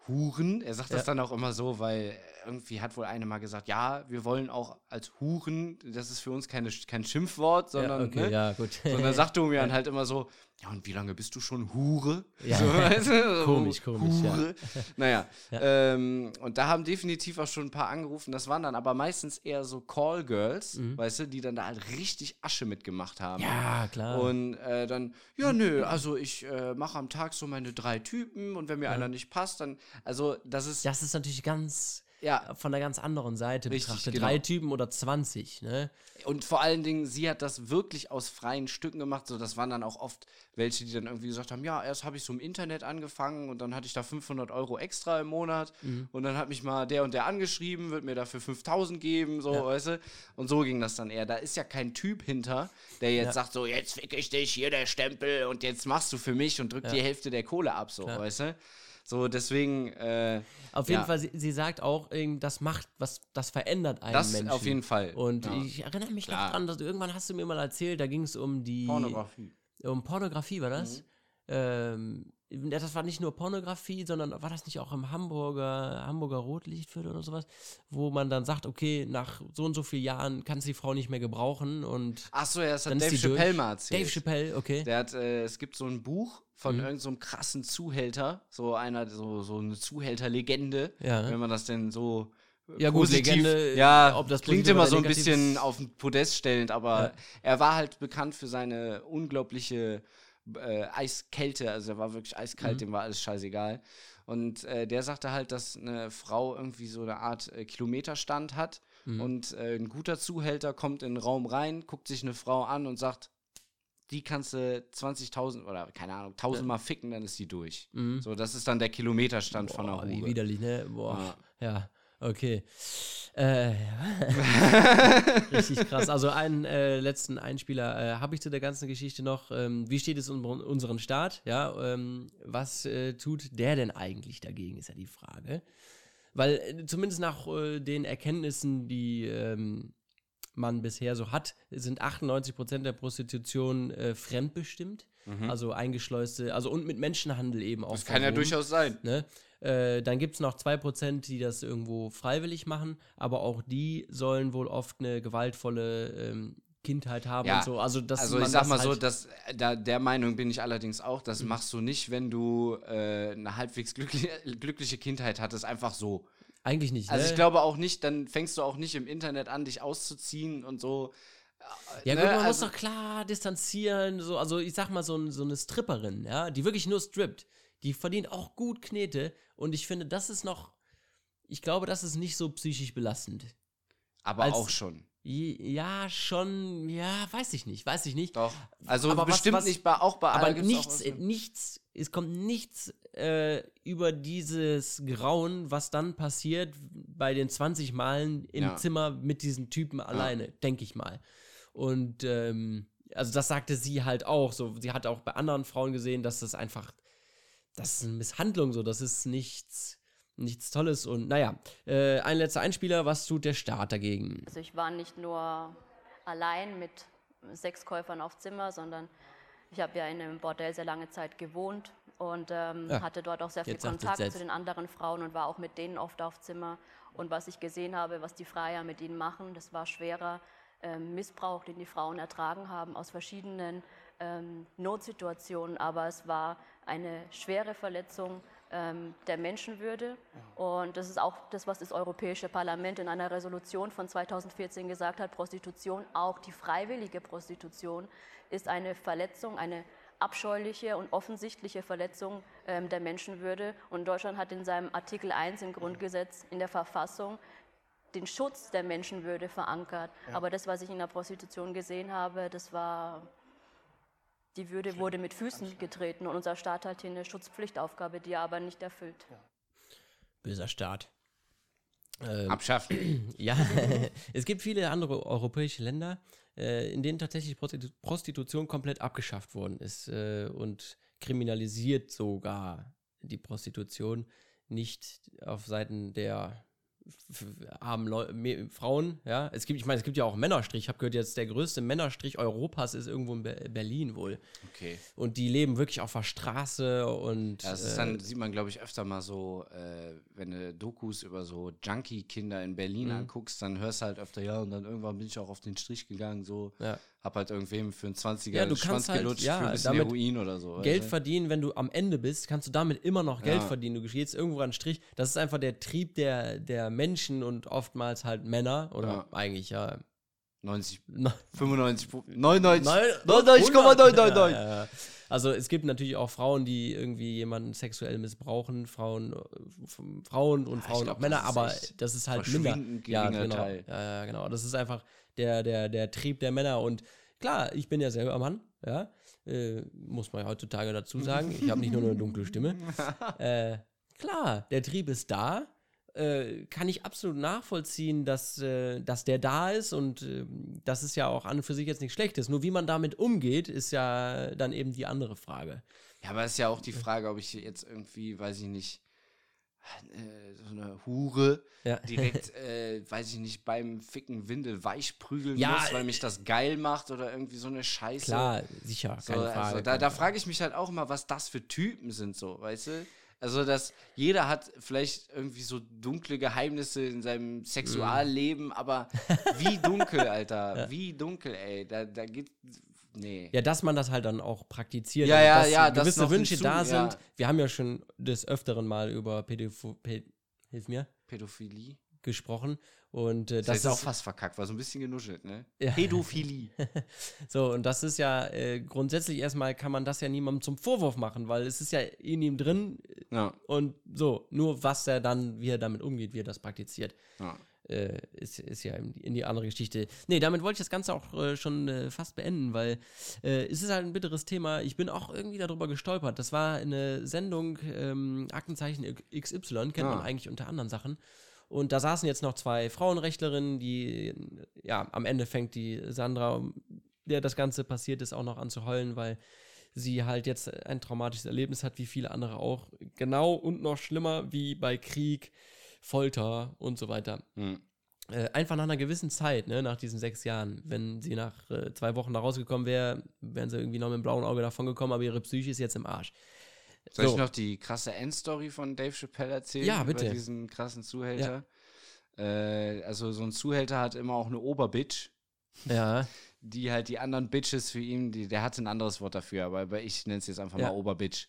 Huren. Er sagt das Ja. dann auch immer so, weil irgendwie hat wohl eine mal gesagt, ja, wir wollen auch als Huren, das ist für uns keine, kein Schimpfwort, sondern, ja, okay, ne? ja, gut. sondern sagt Domian halt immer so, ja, und wie lange bist du schon Hure? Ja. So, weißt du, Komisch, komisch, ja. Hure. Naja, Ja. ähm, und da haben definitiv auch schon ein paar angerufen. Das waren dann aber meistens eher so Callgirls, weißt du, die dann da halt richtig Asche mitgemacht haben. Mhm. ja, klar. Und äh, dann, ja, nö, also ich äh, mache am Tag so meine drei Typen und wenn mir einer nicht passt, dann, also das ist, das ist natürlich ganz ja, von der ganz anderen Seite Richtig, betrachtet. genau. Drei Typen oder 20, ne? und vor allen Dingen, sie hat das wirklich aus freien Stücken gemacht, so das waren dann auch oft welche, die dann irgendwie gesagt haben, ja, erst habe ich so im Internet angefangen und dann hatte ich da 500 Euro extra im Monat Mhm. und dann hat mich mal der und der angeschrieben, wird mir dafür 5000 geben, so, weißt du, und so ging das dann eher. Da ist ja kein Typ hinter, der jetzt Ja. sagt, so, jetzt fick ich dich, hier der Stempel und jetzt machst du für mich und drück die Hälfte der Kohle ab, so, Ja. weißt du. So, deswegen, äh, Auf jeden Ja. Fall, sie, sie sagt auch, ähm, das macht, was, das verändert einen Das Menschen. auf jeden Fall, Und ja. ich erinnere mich Klar. noch dran, dass du, irgendwann hast du mir mal erzählt, da ging es um die. Pornografie. Um Pornografie war das? Mhm. Ähm, das war nicht nur Pornografie, sondern war das nicht auch im Hamburger, Hamburger Rotlichtviertel oder sowas, wo man dann sagt, okay, nach so und so vielen Jahren kannst du die Frau nicht mehr gebrauchen und Ach so, ja, das hat Dave die durch. Chappelle mal erzählt. Dave Chappelle, okay. Der hat, äh, es gibt so ein Buch von Mhm. irgendeinem so einem krassen Zuhälter, so einer, so, so eine Zuhälterlegende, Ja. wenn man das denn so äh, Ja, gut, positiv, Legende, ja, ob das klingt immer so ein bisschen auf den Podest stellend, aber Ja. er war halt bekannt für seine unglaubliche äh, Eiskälte, also er war wirklich eiskalt, Mhm. dem war alles scheißegal. Und äh, der sagte halt, dass eine Frau irgendwie so eine Art äh, Kilometerstand hat Mhm. und äh, ein guter Zuhälter kommt in den Raum rein, guckt sich eine Frau an und sagt, die kannst du 20.000 oder keine Ahnung, 1000 Mal ficken, dann ist die durch. Mhm. So, das ist dann der Kilometerstand von Boah, der wie Hure. widerlich, ne? Boah. Ja, okay. Äh, richtig krass. Also einen äh, letzten Einspieler äh, habe ich zu der ganzen Geschichte noch. Ähm, wie steht es um unseren Staat? Ja, ähm, was äh, tut der denn eigentlich dagegen, ist ja die Frage. Weil äh, zumindest nach äh, den Erkenntnissen, die ähm, man bisher so hat, sind 98% der Prostitution fremdbestimmt. Also eingeschleuste, also und mit Menschenhandel eben auch. Mhm. Das kann ja durchaus sein. Ne? Äh, dann gibt es noch 2%, die das irgendwo freiwillig machen, aber auch die sollen wohl oft eine gewaltvolle ähm, Kindheit haben Ja, und so. Also, dass Also ich sag mal so, halt, Mhm. dass, da, der Meinung bin ich allerdings auch, das machst du nicht, wenn du äh, eine halbwegs glückliche, glückliche Kindheit hattest, einfach so. eigentlich nicht. Also ne? ich glaube auch nicht, dann fängst du auch nicht im Internet an, dich auszuziehen und so. Ja, ne, gut, man muss also- doch klar distanzieren. So, also ich sag mal, so, so eine Stripperin, ja, die wirklich nur strippt, die verdient auch gut Knete und ich finde, das ist noch, ich glaube, das ist nicht so psychisch belastend. Aber als- auch schon. Ja, schon, ja, weiß ich nicht, weiß ich nicht. Doch. Also Aber was- bestimmt was- nicht bei auch bei Aber nichts, was- äh, nichts, es kommt nichts äh, über dieses Grauen, was dann passiert bei den 20 Malen im Ja. Zimmer mit diesen Typen alleine, denke ich mal. Und ähm, also das sagte sie halt auch. So, sie hat auch bei anderen Frauen gesehen, dass das einfach, das ist eine Misshandlung, so, das ist nichts, nichts Tolles. Und naja, äh, ein letzter Einspieler, was tut der Staat dagegen? Also ich war nicht nur allein mit sechs Käufern auf Zimmer, sondern ich habe ja in einem Bordell sehr lange Zeit gewohnt und ähm, Ja, hatte dort auch sehr viel jetzt Kontakt zu den anderen Frauen und war auch mit denen oft auf Zimmer. Und was ich gesehen habe, was die Freier mit ihnen machen, das war schwerer ähm, Missbrauch, den die Frauen ertragen haben aus verschiedenen ähm, Notsituationen. Aber es war eine schwere Verletzung ähm, der Menschenwürde. Und das ist auch das, was das Europäische Parlament in einer Resolution von 2014 gesagt hat. Prostitution, auch die freiwillige Prostitution, ist eine Verletzung, eine abscheuliche und offensichtliche Verletzung ähm, der Menschenwürde. Und Deutschland hat in seinem Artikel 1 im Grundgesetz in der Verfassung den Schutz der Menschenwürde verankert. Aber das, was ich in der Prostitution gesehen habe, das war, die Würde wurde mit Füßen getreten und unser Staat hat hier eine Schutzpflichtaufgabe, die er aber nicht erfüllt. Böser Staat. Ähm, Abschaffen. Ja, es gibt viele andere europäische Länder, äh, in denen tatsächlich Prostitu Prostitution komplett abgeschafft worden ist äh, und kriminalisiert sogar die Prostitution nicht auf Seiten der armen Leu Frauen, ja. Es gibt, ich meine, es gibt ja auch Männerstrich. Ich habe gehört, jetzt der größte Männerstrich Europas ist irgendwo in Be Berlin wohl. Okay. Und die leben wirklich auf der Straße und Ja, das ist äh, dann, sieht man, glaube ich, öfter mal so, äh, wenn du Dokus über so Junkie-Kinder in Berlin Mhm. anguckst, dann hörst du halt öfter, ja, und dann irgendwann bin ich auch auf den Strich gegangen, so, Ja. Hab halt irgendwem für einen 20er Ja, du Schwanz kannst halt, gelutscht ja, für ein bisschen Heroin oder so. Geld verdienen, wenn du am Ende bist, kannst du damit immer noch Geld Ja. verdienen. Du gehst irgendwo an den Strich. Das ist einfach der Trieb der, der Menschen und oftmals halt Männer oder Ja. eigentlich ja. 90, No- 95, 99, Nein, 99,999. Ja, ja. Also es gibt natürlich auch Frauen, die irgendwie jemanden sexuell missbrauchen, Frauen, äh, Frauen und Frauen glaub, auch Männer, das aber das ist halt minder. Ja, genau. Teil. Ja, ja, genau. Das ist einfach der, der, der Trieb der Männer und klar, ich bin ja selber Mann, ja. Äh, muss man ja heutzutage dazu sagen. Ich habe nicht nur eine dunkle Stimme. Äh, klar, der Trieb ist da. Äh, kann ich absolut nachvollziehen, dass, äh, dass der da ist und äh, das ist ja auch an und für sich jetzt nichts Schlechtes. Nur wie man damit umgeht, ist ja dann eben die andere Frage. Ja, aber es ist ja auch die Frage, ob ich jetzt irgendwie, weiß ich nicht, äh, so eine Hure Ja. direkt, äh, weiß ich nicht, beim Ficken Windel weich prügeln Ja, muss, weil mich das geil macht oder irgendwie so eine Scheiße. Klar, sicher, So, keine Frage. also, da da frage ich mich halt auch immer, was das für Typen sind, so, weißt du? Also, dass jeder hat vielleicht irgendwie so dunkle Geheimnisse in seinem Sexualleben, aber wie dunkel, Alter, wie dunkel, ey, da, da geht, nee. Ja, dass man das halt dann auch praktiziert. Ja, und ja, dass ja, gewisse Wünsche hinzu, da ja. sind. Wir haben ja schon des Öfteren mal über Pädoph Pä Hilf mir, Pädophilie? gesprochen. Und äh, Das, das ist auch fast verkackt, war so ein bisschen genuschelt, ne? Ja. Pädophilie. so, und das ist ja äh, grundsätzlich erstmal kann man das ja niemandem zum Vorwurf machen, weil es ist ja in ihm drin ja, und so, nur was er dann, wie er damit umgeht, wie er das praktiziert. ja. äh, ist, ist ja in, in die andere Geschichte. Nee, damit wollte ich das Ganze auch äh, schon äh, fast beenden, weil äh, es ist halt ein bitteres Thema. Ich bin auch irgendwie darüber gestolpert. Das war eine Sendung, ähm, Aktenzeichen XY, kennt man Ah. eigentlich unter anderen Sachen. Und da saßen jetzt noch zwei Frauenrechtlerinnen, die, ja, am Ende fängt die Sandra, der das Ganze passiert ist, auch noch an zu heulen, weil sie halt jetzt ein traumatisches Erlebnis hat, wie viele andere auch. Genau und noch schlimmer wie bei Krieg, Folter und so weiter. Hm. Äh, einfach nach einer gewissen Zeit, ne, nach diesen sechs Jahren, wenn sie nach äh, zwei Wochen da rausgekommen wäre, wären sie irgendwie noch mit dem blauen Auge davon gekommen, aber ihre Psyche ist jetzt im Arsch. Soll So. ich noch die krasse Endstory von Dave Chappelle erzählen? Ja, bitte. Über diesen krassen Zuhälter. Äh, also so ein Zuhälter hat immer auch eine Oberbitch, Ja, die halt die anderen Bitches für ihn, die, der hat ein anderes Wort dafür, aber aber ich nenne es jetzt einfach Ja. mal Oberbitch.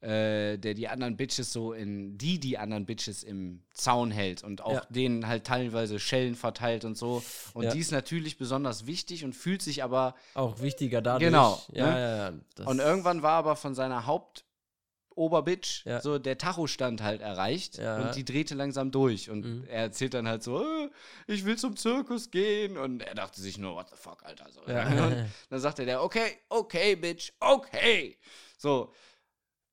Äh, der die anderen Bitches so in, die die anderen Bitches im Zaun hält und auch Ja. denen halt teilweise Schellen verteilt und so. Und Ja. die ist natürlich besonders wichtig und fühlt sich aber auch wichtiger dadurch. Genau, Ja, ne? ja, ja. Das, Und irgendwann war aber von seiner Haupt-Oberbitch Ja. so der Tachostand halt erreicht Ja. und die drehte langsam durch. Und Mhm. er erzählt dann halt so, äh, ich will zum Zirkus gehen. Und er dachte sich nur, what the fuck, Alter. So, Ja. Und dann sagte der, okay, okay, Bitch, okay. So,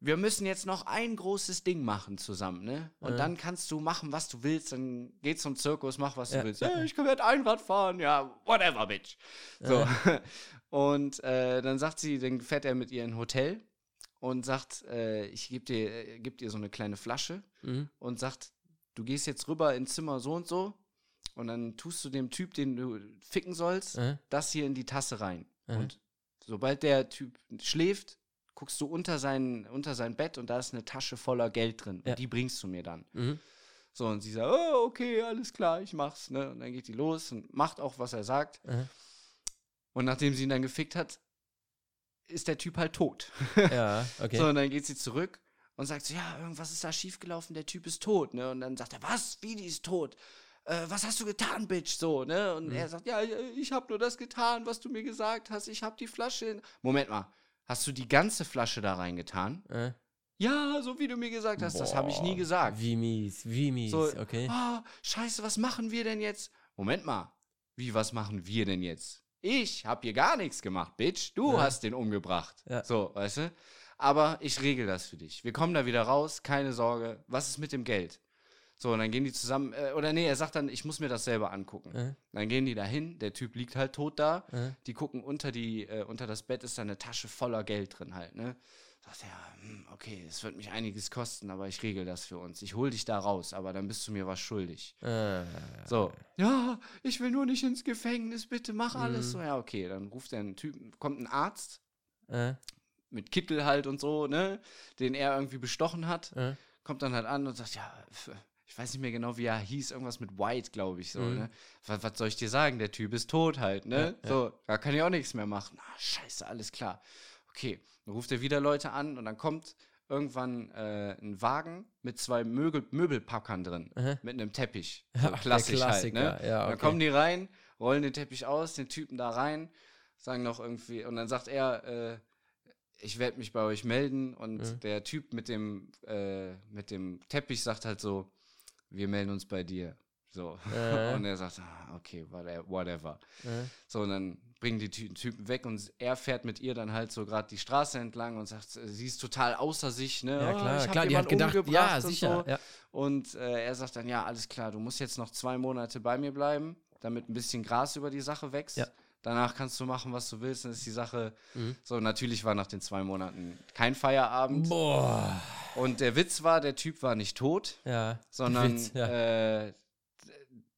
wir müssen jetzt noch ein großes Ding machen zusammen, ne? Und Ja. dann kannst du machen, was du willst. Dann geh zum Zirkus, mach, was Ja. du willst. Hey, ich kann mit Einrad fahren, ja, whatever, Bitch. So. Und äh, dann sagt sie, dann fährt er mit ihr in ein Hotel und sagt, äh, ich gebe dir, äh, geb dir so eine kleine Flasche Mhm. und sagt, du gehst jetzt rüber ins Zimmer so und so und dann tust du dem Typ, den du ficken sollst, Äh, das hier in die Tasse rein. Mhm. Und sobald der Typ schläft, guckst du unter sein, unter sein Bett und da ist eine Tasche voller Geld drin. Ja. Und die bringst du mir dann. mhm. So, und sie sagt, oh, okay, alles klar, ich mach's. Ne? Und dann geht die los und macht auch, was er sagt. Mhm. Und nachdem sie ihn dann gefickt hat, ist der Typ halt tot. Ja, okay. So, und dann geht sie zurück und sagt so, ja, irgendwas ist da schiefgelaufen, der Typ ist tot, ne? Und dann sagt er, was? Wie, die ist tot? Äh, was hast du getan, Bitch? So, ne? Und er sagt, ja, ich habe nur das getan, was du mir gesagt hast. Ich habe die Flasche in... Moment mal, hast du die ganze Flasche da reingetan? Äh, Ja, so wie du mir gesagt hast, das habe ich nie boah, gesagt. Wie mies, wie mies, So, okay. ah, scheiße, was machen wir denn jetzt? Moment mal, wie, was machen wir denn jetzt? Ich hab hier gar nichts gemacht, Bitch. Du Ja. hast den umgebracht. Ja. So, weißt du? Aber ich regel das für dich. Wir kommen da wieder raus, keine Sorge. Was ist mit dem Geld? So, und dann gehen die zusammen, äh, oder nee, er sagt dann, ich muss mir das selber angucken. Äh, Dann gehen die dahin, der Typ liegt halt tot da. äh, Die gucken unter die, äh, unter das Bett ist da eine Tasche voller Geld drin halt, ne? Sagt er, hm, okay, es wird mich einiges kosten, aber ich regel das für uns. Ich hol dich da raus, aber dann bist du mir was schuldig. Äh, So, ja, ich will nur nicht ins Gefängnis, bitte mach alles. So, ja, okay, dann ruft er einen Typen, kommt ein Arzt äh, mit Kittel halt und so, ne, den er irgendwie bestochen hat, äh. kommt dann halt an und sagt, ja, ich weiß nicht mehr genau, wie er hieß, irgendwas mit White, glaube ich, so, Mhm. ne. Was, was soll ich dir sagen? Der Typ ist tot halt, ne? Ja, ja. So, da kann ich auch nichts mehr machen. Ah, scheiße, alles klar. Okay, dann ruft er wieder Leute an und dann kommt irgendwann äh, ein Wagen mit zwei Möbel Möbelpackern drin, Aha. mit einem Teppich. So der klassisch halt, ne? Ja, Dann okay. kommen die rein, rollen den Teppich aus, den Typen da rein, sagen noch irgendwie, und dann sagt er, äh, ich werde mich bei euch melden und Mhm. der Typ mit dem, äh, mit dem Teppich sagt halt so, wir melden uns bei dir. So. Äh. Und er sagt, ah, okay, whate- whatever. Äh. So, und dann bringen die Ty Typen weg und er fährt mit ihr dann halt so gerade die Straße entlang und sagt, äh, sie ist total außer sich, ne? Ja, Oh, klar, ich hab klar, die hat gedacht, ja, umgebracht und sicher. So. Ja. Und äh, er sagt dann, ja, alles klar, du musst jetzt noch zwei Monate bei mir bleiben, damit ein bisschen Gras über die Sache wächst. Ja. Danach kannst du machen, was du willst, dann ist die Sache. Mhm. So, natürlich war nach den zwei Monaten kein Feierabend. Boah. Und der Witz war, der Typ war nicht tot, Ja. sondern Witz, ja. äh,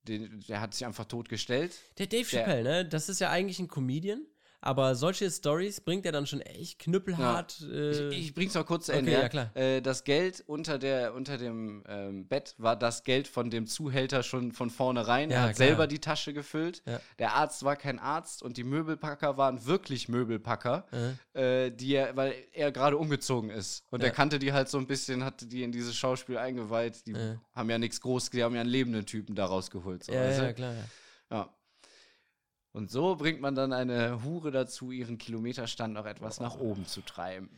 den, der hat sich einfach totgestellt. Der Dave Chappelle, ne? Das ist ja eigentlich ein Comedian, aber solche Stories bringt er dann schon echt knüppelhart. Äh, Ich, ich bring's mal kurz zu okay, Ende. ja, klar. Äh, das Geld unter, der, unter dem ähm, Bett war das Geld von dem Zuhälter schon von vornherein. Ja, er hat klar. selber die Tasche gefüllt. Ja. Der Arzt war kein Arzt und die Möbelpacker waren wirklich Möbelpacker, äh, die er, weil er gerade umgezogen ist. Und Ja. er kannte die halt so ein bisschen, hatte die in dieses Schauspiel eingeweiht. Die Ja. haben ja nichts groß, die haben ja einen lebenden Typen da rausgeholt. So, ja, du? ja, klar. Ja. Ja. Und so bringt man dann eine Hure dazu, ihren Kilometerstand noch etwas nach oben zu treiben.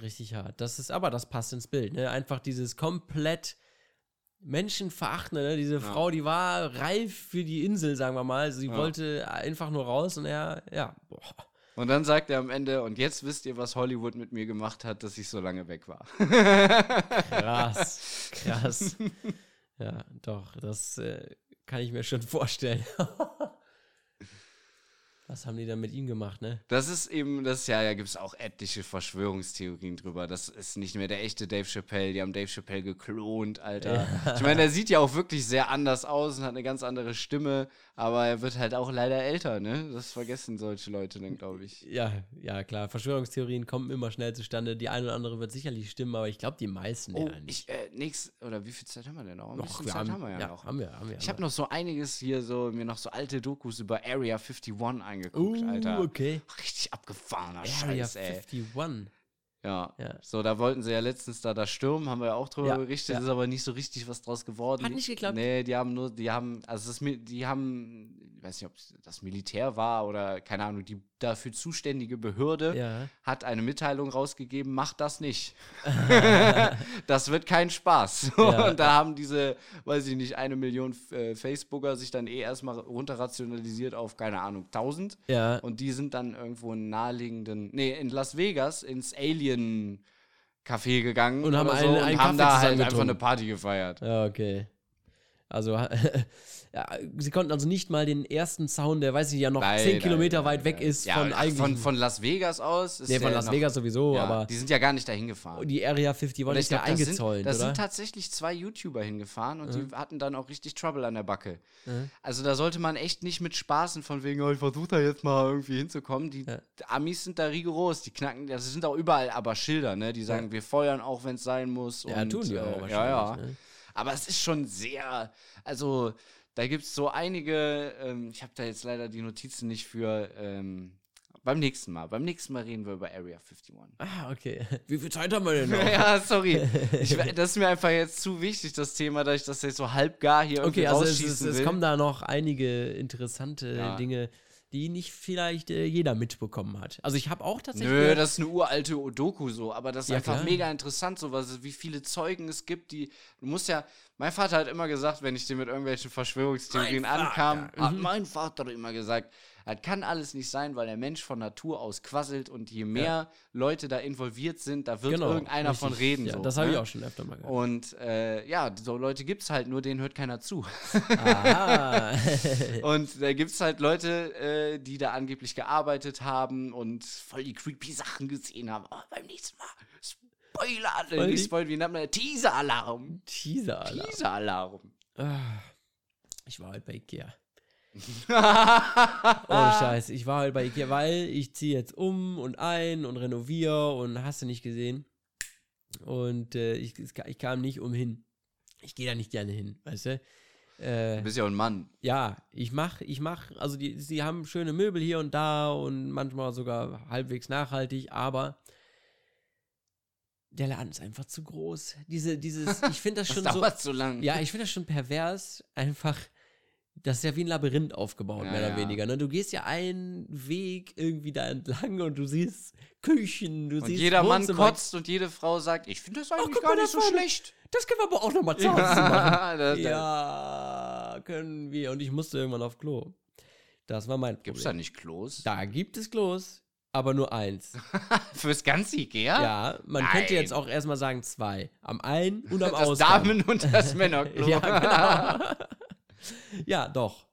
Richtig hart. Das ist, aber das passt ins Bild, ne? Einfach dieses komplett Menschenverachtende, ne? Diese Frau, die war reif für die Insel, sagen wir mal. Sie Ja. wollte einfach nur raus und er, ja, boah. Und dann sagt er am Ende, und jetzt wisst ihr, was Hollywood mit mir gemacht hat, dass ich so lange weg war. Krass, krass. ja, doch, das äh, kann ich mir schon vorstellen. Was haben die dann mit ihm gemacht, ne? Das ist eben, das ja, da gibt es auch etliche Verschwörungstheorien drüber. Das ist nicht mehr der echte Dave Chappelle. Die haben Dave Chappelle geklont, Alter. Ich meine, er sieht ja auch wirklich sehr anders aus und hat eine ganz andere Stimme, aber er wird halt auch leider älter, ne? Das vergessen solche Leute dann, glaube ich. Ja, ja, klar. Verschwörungstheorien kommen immer schnell zustande. Die eine oder andere wird sicherlich stimmen, aber ich glaube, die meisten Oh, ja nicht. ich, äh, nix, oder wie viel Zeit haben wir denn noch? Ein Noch, wir Zeit haben, haben wir ja, ja, noch. haben wir, haben wir. Ich habe noch so einiges hier, so mir noch so alte Dokus über Area 51 angeguckt, uh, Alter. okay. Richtig abgefahrener Area Scheiß, ey. 51. Ja. Ja. So, da wollten sie ja letztens da das stürmen, haben wir ja auch drüber Ja, berichtet, ja. ist aber nicht so richtig was draus geworden. Hat nicht geklappt? Nee, die haben nur, die haben, also das, die haben, ich weiß nicht, ob das Militär war oder keine Ahnung, die dafür zuständige Behörde Ja. hat eine Mitteilung rausgegeben, macht das nicht. das wird kein Spaß. Ja. Und da haben diese, weiß ich nicht, eine Million äh, Facebooker sich dann eh erstmal runterrationalisiert auf, keine Ahnung, 1000. Ja. Und die sind dann irgendwo in naheliegenden, nee, in Las Vegas ins Alien Café gegangen Und haben oder so einen- und einen haben da halt einfach eine. Party gefeiert. Ja, okay. Also, ja, sie konnten also nicht mal den ersten Zaun, der, weiß ich ja noch, Nein, 10 nein, Kilometer nein, weit weg ist ja, von ach, eigentlich. von, von Las Vegas aus. Ist nee, von Las noch- Vegas sowieso, ja, aber die sind ja gar nicht dahin gefahren. die Area 51 Und ist ja glaub, eingezäunt, sind, das oder? sind tatsächlich zwei YouTuber hingefahren und Mhm. die hatten dann auch richtig Trouble an der Backe. Mhm. Also da sollte man echt nicht mit Spaßen von wegen, oh, ich versuche da jetzt mal irgendwie hinzukommen. Die Ja. Amis sind da rigoros, die knacken, das sind auch überall aber Schilder, ne? Die sagen, wir feuern auch, wenn es sein muss. ja, und, tun die auch äh, wahrscheinlich. Ja, ja. Ne? Aber es ist schon sehr, also da gibt es so einige, ähm, ich habe da jetzt leider die Notizen nicht für, ähm, beim nächsten Mal. Beim nächsten Mal reden wir über Area 51. Ah, okay. Wie viel Zeit haben wir denn noch? ja, sorry. Ich, das ist mir einfach jetzt zu wichtig, das Thema, dass ich das jetzt so halb gar hier irgendwie Okay, also es, es, es kommen da noch einige interessante Ja. Dinge, die nicht vielleicht äh, jeder mitbekommen hat. Also ich habe auch tatsächlich. Nö, gehört- das ist eine uralte Doku so, aber das ist Ja, einfach klar. mega interessant, so was, wie viele Zeugen es gibt, die. Du musst ja. Mein Vater hat immer gesagt, wenn ich dir mit irgendwelchen Verschwörungstheorien Mein Vater. ankam, hat Mhm. mein Vater immer gesagt, Das kann alles nicht sein, weil der Mensch von Natur aus quasselt und je mehr Leute da involviert sind, da wird irgendeiner richtig. von reden. Ja, so, das habe ich ne? auch schon öfter mal gehört. Und äh, ja, so Leute gibt es halt, nur denen hört keiner zu. Aha. Und da gibt es halt Leute, äh, die da angeblich gearbeitet haben und voll die creepy Sachen gesehen haben. Aber beim nächsten Mal Spoiler, Voll nicht Spoiler, wie nennt man? Teaser-Alarm. Teaser-Alarm. Teaser-Alarm. Ah, Ich war halt bei Ikea. Oh Scheiße, ich war halt bei Ikea, weil ich ziehe jetzt um und ein und renoviere und hast du nicht gesehen. Und äh, ich, ich kam nicht umhin. Ich gehe da nicht gerne hin, weißt du? Äh, Du bist ja auch ein Mann. ja, ich mach, ich mach, also die, sie haben schöne Möbel hier und da und manchmal sogar halbwegs nachhaltig, aber der Laden ist einfach zu groß. Diese, dieses, ich finde das Das schon so. dauert so lang. Ja, ich finde das schon pervers, einfach. Das ist ja wie ein Labyrinth aufgebaut, Ja, mehr oder ja. weniger. Ne? Du gehst ja einen Weg irgendwie da entlang und du siehst Küchen, du Und siehst jeder Mann kotzt und jede Frau sagt, ich finde das eigentlich guck gar nicht das so schlecht. Das können wir aber auch nochmal zu Hause machen. Ja, das- ja, können wir. Und ich musste irgendwann auf Klo. Das war mein Problem. Gibt's da nicht Klos? Da gibt es Klos, aber nur eins. Fürs ganze Ikea? Ja, man Nein. könnte jetzt auch erstmal sagen zwei. Am Ein- und am Das Ausgang. Damen- und das Männerklo. ja, genau. ja, doch.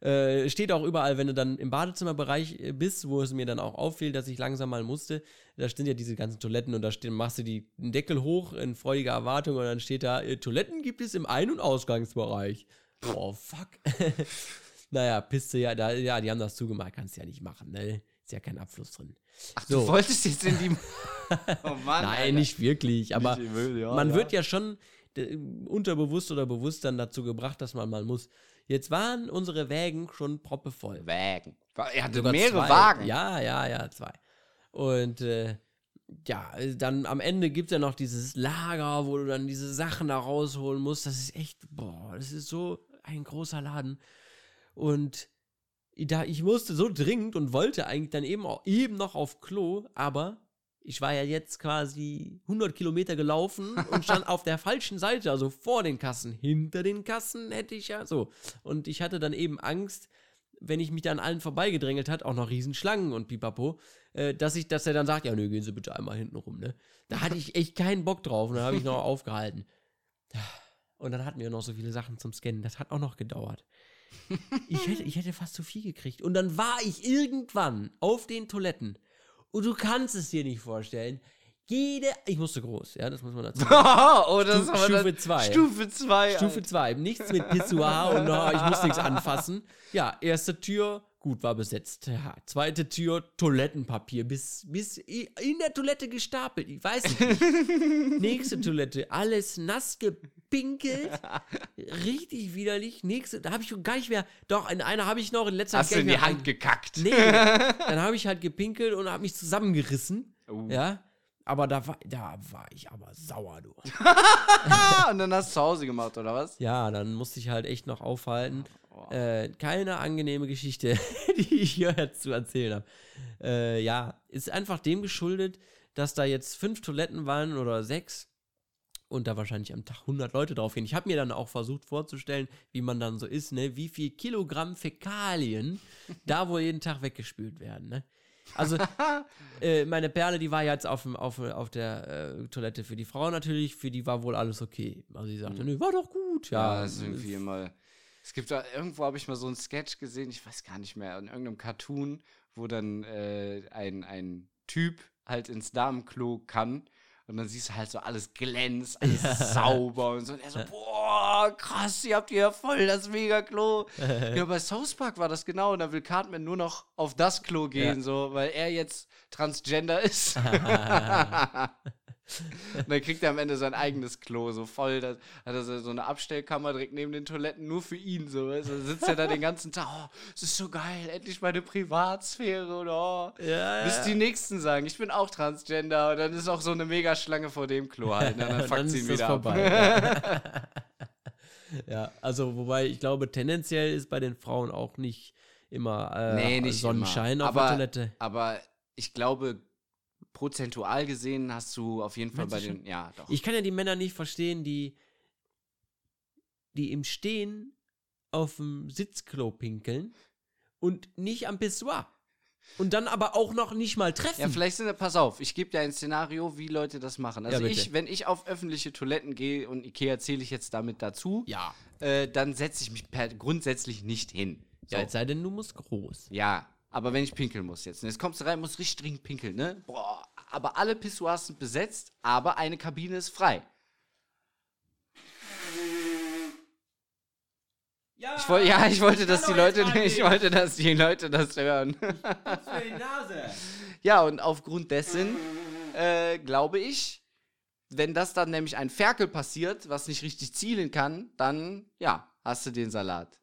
Äh, steht auch überall, wenn du dann im Badezimmerbereich äh, bist, wo es mir dann auch auffiel, dass ich langsam mal musste. Da stehen ja diese ganzen Toiletten und da stehen, machst du die, den Deckel hoch in freudiger Erwartung und dann steht da, äh, Toiletten gibt es im Ein- und Ausgangsbereich. Oh, fuck. naja, Piste, ja, da, ja, die haben das zugemacht, kannst du ja nicht machen, ne? Ist ja kein Abfluss drin. Ach, So. du wolltest jetzt in die. oh Mann. Nein, Alter. nicht wirklich, aber Nicht im- ja, man ja. wird ja schon unterbewusst oder bewusst dann dazu gebracht, dass man mal muss. Jetzt waren unsere Wägen schon proppevoll. Wägen. Er hatte Sogar mehrere zwei. Wagen. Ja, ja, ja, zwei. Und äh, ja, dann am Ende gibt es ja noch dieses Lager, wo du dann diese Sachen da rausholen musst. Das ist echt, boah, das ist so ein großer Laden. Und da, ich musste so dringend und wollte eigentlich dann eben, auch, eben noch auf Klo, aber ich war ja jetzt quasi 100 Kilometer gelaufen und stand auf der falschen Seite, also vor den Kassen. Hinter den Kassen hätte ich ja so. Und ich hatte dann eben Angst, wenn ich mich da an allen vorbeigedrängelt hat, auch noch Riesenschlangen und pipapo, äh, dass ich, dass er dann sagt, ja, nö, gehen Sie bitte einmal hinten rum, ne? Da hatte ich echt keinen Bock drauf und dann habe ich noch aufgehalten. Und dann hatten wir noch so viele Sachen zum Scannen. Das hat auch noch gedauert. Ich hätte, ich hätte fast zu viel gekriegt. Und dann war ich irgendwann auf den Toiletten. Und du kannst es dir nicht vorstellen. Jede, ich musste groß, ja, das muss man dazu sagen. oh, das Stu- Stufe dann- zwei. Stufe 2. Stufe 2, nichts mit Pissoir und oh, ich muss nichts anfassen. Ja, erste Tür, gut, war besetzt. Ja, zweite Tür, Toilettenpapier, bis, bis in der Toilette gestapelt. Ich weiß nicht. Nächste Toilette, alles nass gepinkelt. Richtig widerlich. Nächste, da habe ich schon gar nicht mehr. Doch, in einer habe ich noch, in letzter Hast du in die Hand gekackt? Nee, dann habe ich halt gepinkelt und habe mich zusammengerissen. Oh. Ja. Aber da war, da war ich aber sauer, du. Und dann hast du zu Hause gemacht, oder was? Ja, dann musste ich halt echt noch aufhalten. Oh. Äh, keine angenehme Geschichte, die ich hier jetzt zu erzählen habe. Äh, ja, ist einfach dem geschuldet, dass da jetzt fünf Toiletten waren oder sechs und da wahrscheinlich am Tag 100 Leute drauf gehen. Ich habe mir dann auch versucht vorzustellen, wie man dann so ist, ne? wie viel Kilogramm Fäkalien da wohl jeden Tag weggespült werden. Ne? Also, äh, meine Perle, die war jetzt auf, dem- auf, auf der äh, Toilette für die Frau natürlich, für die war wohl alles okay. Also, sie sagte, nee, war doch gut. Ja, Ja, das ist irgendwie immer. Es gibt da, irgendwo habe ich mal so einen Sketch gesehen, ich weiß gar nicht mehr, in irgendeinem Cartoon, wo dann äh, ein, ein Typ halt ins Damenklo kann und dann siehst du halt so alles glänzt, alles sauber und so. Und er so, boah, krass, ihr habt hier voll das Mega-Klo. ja, bei South Park war das genau und da will Cartman nur noch auf das Klo gehen, Ja. so, weil er jetzt Transgender ist. Und dann kriegt er am Ende sein eigenes Klo, so voll. Da hat er so eine Abstellkammer direkt neben den Toiletten, nur für ihn. So, weißt du? Da sitzt er da den ganzen Tag, oh, es ist so geil, endlich meine Privatsphäre. Und, oh. Ja, Bis die Nächsten sagen, ich bin auch Transgender. Und dann ist auch so eine Megaschlange vor dem Klo halt. Und dann Und fuckt sie ihn wieder ab. vorbei. ja, also wobei ich glaube, tendenziell ist bei den Frauen auch nicht immer äh, Nee, nicht Sonnenschein immer. auf aber, der Toilette. Aber ich glaube, prozentual gesehen hast du auf jeden Fall Meinst bei den. schon? Ja, doch. Ich kann ja die Männer nicht verstehen, die, die im Stehen auf dem Sitzklo pinkeln und nicht am Pissoir. Und dann aber auch noch nicht mal treffen. Ja, vielleicht sind, pass auf, ich gebe dir ein Szenario, wie Leute das machen. Also Ja, ich, wenn ich auf öffentliche Toiletten gehe und Ikea zähle ich jetzt damit dazu, Ja. äh, dann setze ich mich per, grundsätzlich nicht hin. So. Ja, es sei denn, du musst groß. Ja, aber wenn ich pinkeln muss jetzt. Und jetzt kommst du rein, musst richtig dringend pinkeln, ne? Boah, aber alle Pissoirs sind besetzt, aber eine Kabine ist frei. Ja, Ich wollte, ja, ich wollte, dass die Leute, ich wollte, dass die Leute das hören. für die Nase. Ja, und aufgrund dessen äh, glaube ich, wenn das dann nämlich ein Ferkel passiert, was nicht richtig zielen kann, dann, ja, hast du den Salat.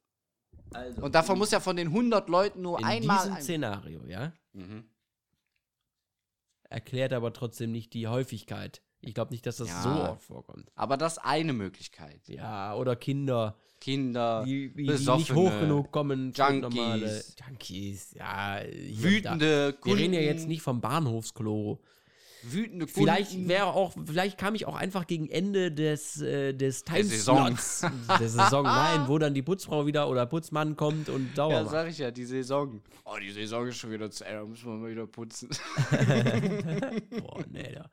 Also, Und davon muss ja von den 100 Leuten nur in einmal. diesem Ein Szenario, ja, mhm. erklärt aber trotzdem nicht die Häufigkeit. Ich glaube nicht, dass das Ja. so oft vorkommt. Aber das ist eine Möglichkeit. Ja, oder Kinder, Kinder, die, die, die Besoffene, nicht hoch genug kommen. Junkies. normale- Junkies, ja. wütende Da. Wir reden ja jetzt nicht vom Bahnhofsklo. Wütende Kunden. Vielleicht wäre auch, vielleicht kam ich auch einfach gegen Ende des, äh, des Saison. Timeslots der Saison rein, wo dann die Putzfrau wieder oder Putzmann kommt und sauber Ja, sag ich ja, die Saison. Oh, die Saison ist schon wieder zu Ende, da müssen wir mal wieder putzen. Boah, nee, da.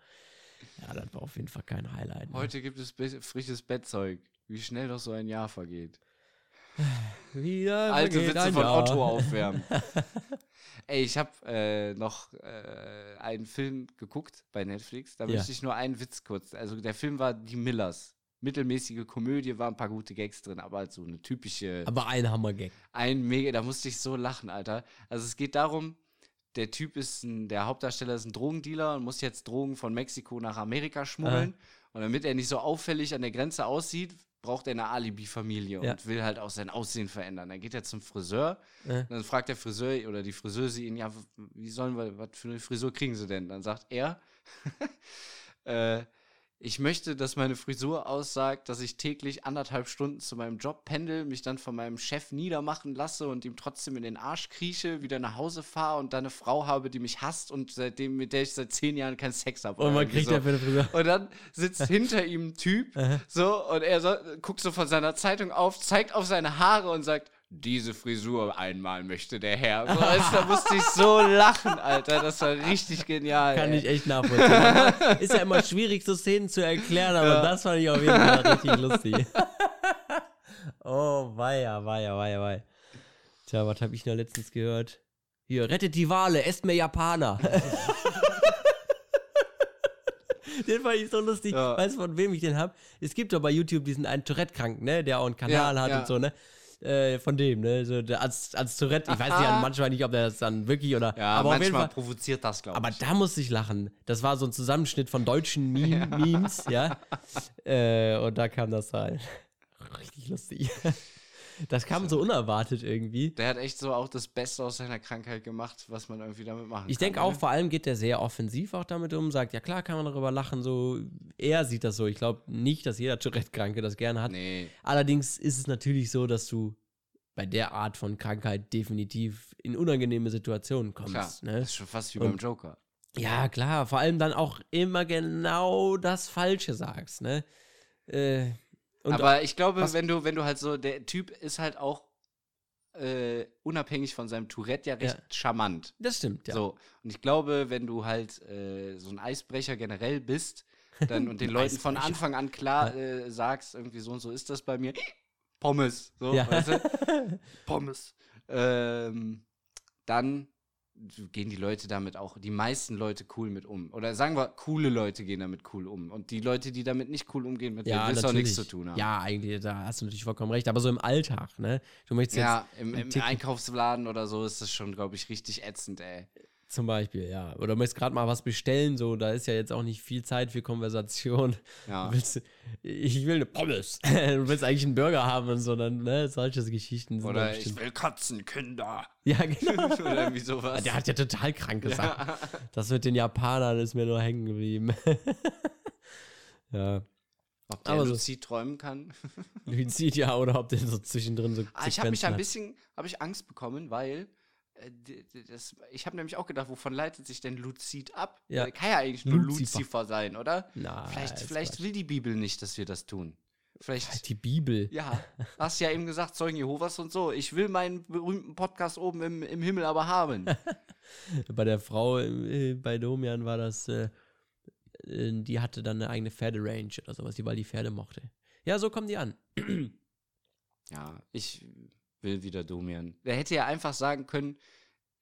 Ja, das war auf jeden Fall kein Highlight. Ne? Heute gibt es frisches Bettzeug. Wie schnell doch so ein Jahr vergeht. Wieder Alte Witze von Jahr. Otto aufwärmen. Ey, ich habe äh, noch äh, einen Film geguckt bei Netflix. Da Ja. möchte ich nur einen Witz kurz. Also der Film war Die Millers. Mittelmäßige Komödie, waren ein paar gute Gags drin, aber halt so eine typische. Aber ein Hammergag. ein mega, da musste ich so lachen, Alter. Also es geht darum, der Typ ist ein, der Hauptdarsteller ist ein Drogendealer und muss jetzt Drogen von Mexiko nach Amerika schmuggeln. Und damit er nicht so auffällig an der Grenze aussieht, braucht er eine Alibi-Familie Ja. und will halt auch sein Aussehen verändern. Dann geht er zum Friseur Ja. und dann fragt der Friseur oder die Friseuse ihn, ja, wie sollen wir, was für eine Frisur kriegen sie denn? Dann sagt er, äh, ich möchte, dass meine Frisur aussagt, dass ich täglich anderthalb Stunden zu meinem Job pendel, mich dann von meinem Chef niedermachen lasse und ihm trotzdem in den Arsch krieche, wieder nach Hause fahre und dann eine Frau habe, die mich hasst und seitdem, mit der ich seit zehn Jahren keinen Sex habe. Und man kriegt dafür eine Frisur. Und dann sitzt hinter ihm ein Typ, so, und er so, guckt so von seiner Zeitung auf, zeigt auf seine Haare und sagt, diese Frisur einmal möchte der Herr. So, du, da musste ich so lachen, Alter. Das war richtig genial. Kann ey. ich echt nachvollziehen. Ist ja immer schwierig, so Szenen zu erklären, aber das fand ich auf jeden Fall richtig lustig. oh, weia, weia, weia, weia. Tja, was habe ich da letztens gehört? Hier, rettet die Wale, esst mehr Japaner. den fand ich so lustig. Ja. Weißt du, von wem ich den hab? Es gibt doch bei YouTube diesen einen Tourette-Kranken, ne? Der auch einen Kanal Ja, hat ja. und so, ne? Äh, von dem, ne? So, der, als, als Tourette, ich weiß nicht, manchmal nicht, ob der das dann wirklich oder. Ja, aber auf jeden manchmal Fall, provoziert das, glaube aber ich. da musste ich lachen. Das war so ein Zusammenschnitt von deutschen Meme Memes, ja. Äh, und da kam das rein. Richtig lustig. Das kam so unerwartet irgendwie. Der hat echt so auch das Beste aus seiner Krankheit gemacht, was man irgendwie damit machen Ich kann. denke auch, ne? vor allem geht der sehr offensiv auch damit um, sagt, ja klar, kann man darüber lachen, so. Er sieht das so. Ich glaube nicht, dass jeder Tourette-Kranke das gerne hat. Nee. Allerdings ist es natürlich so, dass du bei der Art von Krankheit definitiv in unangenehme Situationen kommst. Klar, Ne? das ist schon fast wie Und- beim Joker. Ja, klar, vor allem dann auch immer genau das Falsche sagst, ne? Äh, und Aber ich glaube, was- wenn du, wenn du halt so, der Typ ist halt auch äh, unabhängig von seinem Tourette ja recht Ja. charmant. das stimmt, ja. So. Und ich glaube, wenn du halt äh, so ein Eisbrecher generell bist, dann und den Leuten von. Anfang an klar äh, sagst, irgendwie so und so ist das bei mir. Pommes. So, Ja. weißt du? Pommes. Ähm, dann gehen die Leute damit auch, die meisten Leute cool mit um. Oder sagen wir, coole Leute gehen damit cool um. Und die Leute, die damit nicht cool umgehen, mit denen willst du auch nichts zu tun haben. Ja, eigentlich, da hast du natürlich vollkommen recht. Aber so im Alltag, ne? Du möchtest jetzt Ja, im, im Einkaufsladen oder so ist das schon, glaube ich, richtig ätzend, ey. Zum Beispiel, ja. Oder du möchtest gerade mal was bestellen, so, da ist ja jetzt auch nicht viel Zeit für Konversation. Ja. Willst, ich will eine Pommes. du willst eigentlich einen Burger haben und so, dann, ne? Solche Geschichten sind Oder ich will Katzenkinder. Ja, genau. Oder irgendwie sowas. Der hat ja total krank gesagt. Das mit den Japanern ist mir nur hängen geblieben. ja. Ob der Aber so- lucid träumen kann. Luizid ja, oder ob der so zwischendrin so Ah, ich habe mich ein bisschen, habe ich Angst bekommen, weil das, ich habe nämlich auch gedacht, wovon leitet sich denn Luzid ab? Ja. Äh, Kann ja eigentlich nur Luzifer. Luzifer sein, oder? Nein, vielleicht vielleicht will die Bibel nicht, dass wir das tun. Vielleicht. Die Bibel. Ja, hast ja eben gesagt, Zeugen Jehovas und so. Ich will meinen berühmten Podcast oben im, im Himmel aber haben. Bei der Frau äh, bei Domian war das, äh, äh, die hatte dann eine eigene Pferderange oder sowas, die weil die Pferde mochte. Ja, so kommen die an. Ja, ich will wieder Domian. Er hätte ja einfach sagen können,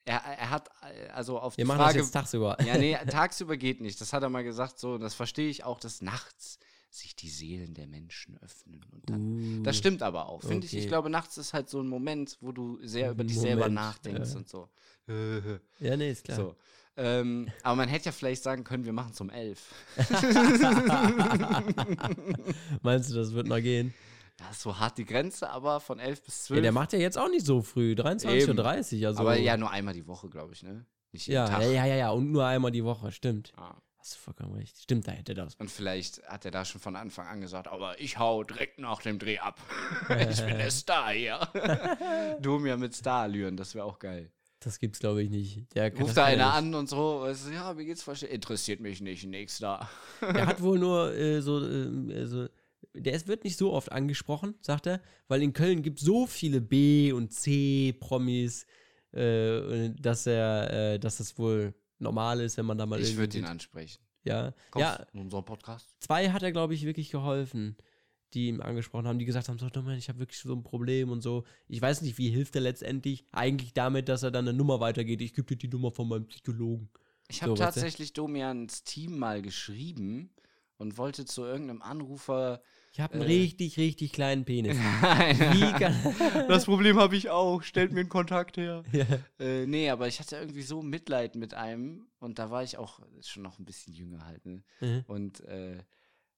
er, er hat also auf Wir die machen Frage. das jetzt tagsüber. Ja, nee, tagsüber geht nicht. Das hat er mal gesagt, so, und das verstehe ich auch, dass nachts sich die Seelen der Menschen öffnen. Und dann, Uh, das stimmt aber auch, finde ich. Ich okay. glaube, nachts ist halt so ein Moment, wo du sehr über dich selber Moment, nachdenkst ja. und so. Ja, nee, ist klar. so. Ähm, aber man hätte ja vielleicht sagen können, wir machen es um elf. Meinst du, das wird noch gehen? Das ist so hart die Grenze, aber von elf bis zwölf. Ja, der macht ja jetzt auch nicht so früh, 23.30 Uhr. Also, aber ja, nur einmal die Woche, glaube ich, ne? Nicht jeden ja, Tag. ja, ja, ja, ja, und nur einmal die Woche, stimmt. Ah. Hast du vollkommen recht. Stimmt, da hätte das. Und vielleicht hat er da schon von Anfang an gesagt, aber ich hau direkt nach dem Dreh ab. ich bin der Star hier. Domia mit Starallüren, das wäre auch geil. Das gibt's, glaube ich, nicht. Der Ruft da er einer an und so, weißt du, ja, mir geht's. Interessiert mich nicht, nächster. Der hat wohl nur äh, so, ähm, äh, so, der wird nicht so oft angesprochen, sagt er, weil in Köln gibt so viele B- und C-Promis, äh, dass er, äh, dass das wohl normal ist, wenn man da mal Ich würde ihn ansprechen. Ja, Kommst ja, in unserem Podcast? zwei hat er, glaube ich, wirklich geholfen, die ihm angesprochen haben, die gesagt haben, so, Domian, ich habe wirklich so ein Problem und so. Ich weiß nicht, wie hilft er letztendlich? Eigentlich damit, dass er dann eine Nummer weitergeht. Ich gebe dir die Nummer von meinem Psychologen. Ich habe So, tatsächlich Domians Team mal geschrieben und wollte zu irgendeinem Anrufer. Ich habe einen Äh. richtig, richtig kleinen Penis. Das Problem habe ich auch. Stellt mir einen Kontakt her. ja. Äh, nee, aber ich hatte irgendwie so Mitleid mit einem und da war ich auch schon noch ein bisschen jünger halt, ne? Mhm. Und äh,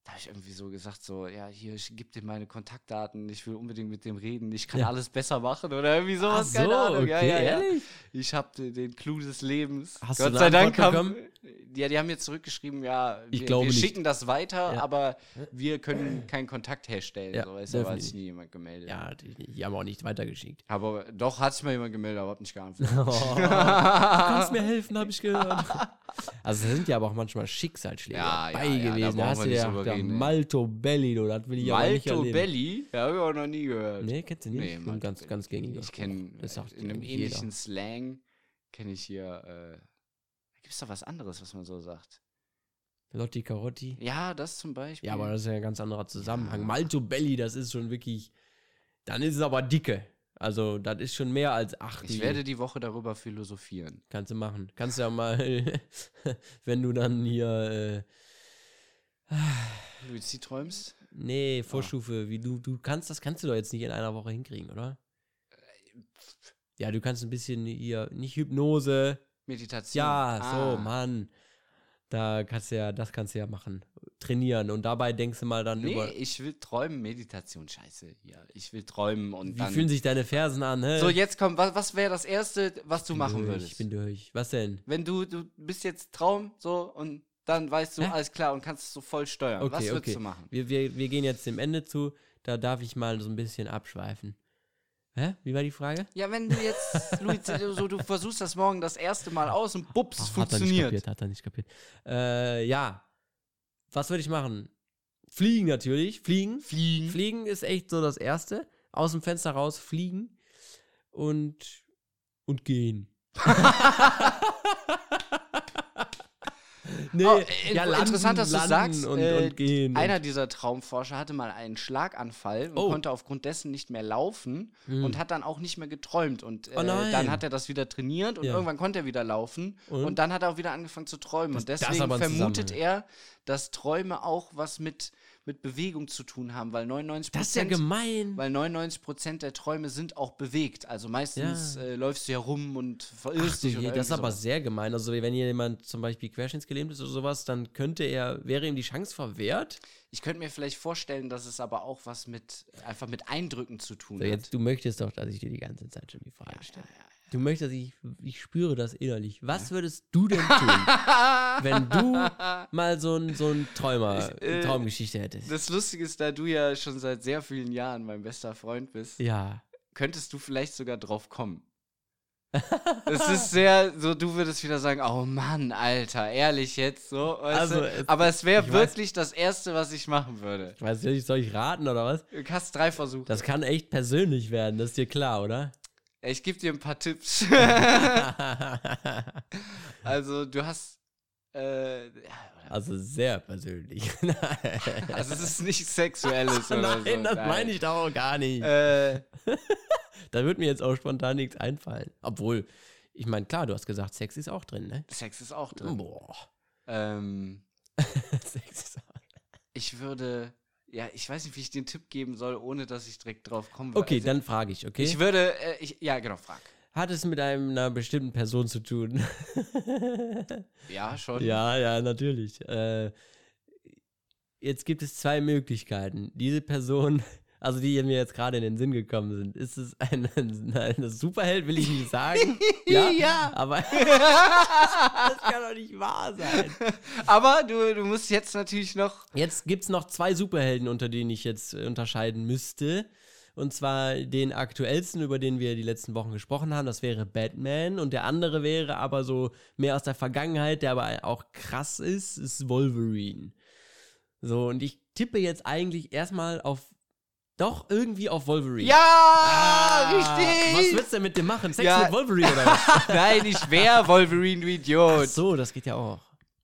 da habe ich irgendwie so gesagt, so, ja, hier, ich gebe dir meine Kontaktdaten, ich will unbedingt mit dem reden, ich kann Ja. alles besser machen oder irgendwie sowas, Ach keine so, Ahnung. ja, okay, ja, ja. ehrlich? Ich habe den Clou des Lebens. Hast Gott sei Dank haben, ja, die haben mir zurückgeschrieben, ja, Ich wir, wir schicken das weiter, Ja. aber wir können keinen Kontakt herstellen. Ja, so, weißt du, aber hat sich nie jemand gemeldet. Ja, die, die haben auch nicht weitergeschickt. Aber doch hat sich mal jemand gemeldet, aber hat nicht geantwortet. Oh, du kannst mir helfen, habe ich gehört. Also es sind ja aber auch manchmal Schicksalsschläge Ja, dabei ja, da gewesen. brauchen Da hast du ja reden, ey. Malto Belli, du, das will ich aber nicht Malto erleben. Belli? Ja, habe ich auch noch nie gehört. Nee, kennst du nicht? Nee, Malto ganz, Belli. ganz gängiger Ich kenne sagt in einem jeder. ähnlichen Slang kenne ich hier. Äh, da gibt es doch was anderes, was man so sagt. Lotti Carotti. Ja, das zum Beispiel. Ja, aber das ist ja ein ganz anderer Zusammenhang. Ja. Malto Belli, das ist schon wirklich. Dann ist es aber dicke. Also, das ist schon mehr als acht. ich werde die Woche darüber philosophieren. Kannst du machen. Kannst du ja mal, wenn du dann hier. Äh, Luzi, träumst? nee, Vorstufe, wie du, du kannst, das kannst du doch jetzt nicht in einer Woche hinkriegen, oder? Ja, du kannst ein bisschen hier, nicht Hypnose. Meditation. Ja, Ah. so, Mann. Da kannst du ja, das kannst du ja machen. Trainieren. Und dabei denkst du mal dann Nee, über. ich will träumen, Meditation, scheiße. Ja, ich will träumen und Wie dann. fühlen sich deine Fersen an, hä? so, jetzt komm, was, was wäre das Erste, was du machen durch, würdest? Ich bin durch. Was denn? Wenn du, du bist jetzt Traum, so, und dann weißt du, Hä? alles klar, und kannst es so voll steuern. was Okay, würdest okay. du machen? Wir, wir, wir gehen jetzt dem Ende zu. Da darf ich mal so ein bisschen abschweifen. Hä? Wie war die Frage? Ja, wenn du jetzt, Luis, so, du versuchst das morgen das erste Mal aus und bups, Ach, Hat er nicht funktioniert. kapiert, hat er nicht kapiert. Äh, ja. Was würde ich machen? Fliegen natürlich. Fliegen. Fliegen. Fliegen ist echt so das Erste. Aus dem Fenster raus fliegen und, und gehen. nee, Oh, äh, interessant, dass du landen sagst, und, äh, und gehen. Einer dieser Traumforscher hatte mal einen Schlaganfall und Oh. konnte aufgrund dessen nicht mehr laufen Hm. und hat dann auch nicht mehr geträumt. Und äh, Oh dann hat er das wieder trainiert und Ja. irgendwann konnte er wieder laufen. Und, Und? dann hat er auch wieder angefangen zu träumen. Das- und deswegen vermutet er, dass Träume auch was mit, mit Bewegung zu tun haben, weil 99 das ist ja gemein. weil 99% der Träume sind auch bewegt. Also meistens Ja. äh, läufst du ja rum und verirrst dich. je, das ist aber sowas. sehr gemein. Also wenn jemand zum Beispiel querschnittsgelähmt ist oder sowas, dann könnte er, wäre ihm die Chance verwehrt. Ich könnte mir vielleicht vorstellen, dass es aber auch was mit einfach mit Eindrücken zu tun So, hat. jetzt, du möchtest doch, dass ich dir die ganze Zeit schon die Frage stelle. Du möchtest, ich, ich spüre das innerlich. Was würdest du denn tun, wenn du mal so ein, so ein Träumer, Ich, äh, Traumgeschichte hättest? Das Lustige ist, da du ja schon seit sehr vielen Jahren mein bester Freund bist, ja. könntest du vielleicht sogar drauf kommen. Es ist sehr, so du würdest wieder sagen, oh Mann, Alter, ehrlich jetzt so. Also, es- Aber es wäre ich weiß- wirklich das Erste, was ich machen würde. Ich weiß nicht, soll ich raten oder was? Du hast drei Versuche. Das kann echt persönlich werden, das ist dir klar, oder? Ich gebe dir ein paar Tipps. also du hast, äh, ja, Also sehr persönlich. also es ist nicht sexuelles oder so. Nein, das meine ich doch auch gar nicht. Äh, Da wird mir jetzt auch spontan nichts einfallen. Obwohl, ich meine, klar, du hast gesagt, Sex ist auch drin, ne? Sex ist auch drin. Boah. Ähm, Sex ist auch ich würde, ja, ich weiß nicht, wie ich den Tipp geben soll, ohne dass ich direkt drauf komme. Okay, Also, dann frage ich, okay? Ich würde, äh, ich, ja, genau, frag. Hat es mit einem, einer bestimmten Person zu tun? Ja, schon. ja, ja, natürlich. Äh, jetzt gibt es zwei Möglichkeiten. Diese Person, also die mir jetzt gerade in den Sinn gekommen sind, ist es eine, eine Superheld, will ich nicht sagen. ja, Ja. Aber das kann doch nicht wahr sein. Aber du, du musst jetzt natürlich noch. Jetzt gibt es noch zwei Superhelden, unter denen ich jetzt äh, unterscheiden müsste. Und zwar den aktuellsten, über den wir die letzten Wochen gesprochen haben, das wäre Batman. Und der andere wäre aber so mehr aus der Vergangenheit, der aber auch krass ist, ist Wolverine. So, und ich tippe jetzt eigentlich erstmal auf, doch irgendwie auf Wolverine. Ja, Ah, richtig! Was willst du denn mit dem machen? Sex Ja. mit Wolverine oder was? Nein, ich wäre Wolverine, du Ach Idiot. so, das geht ja auch.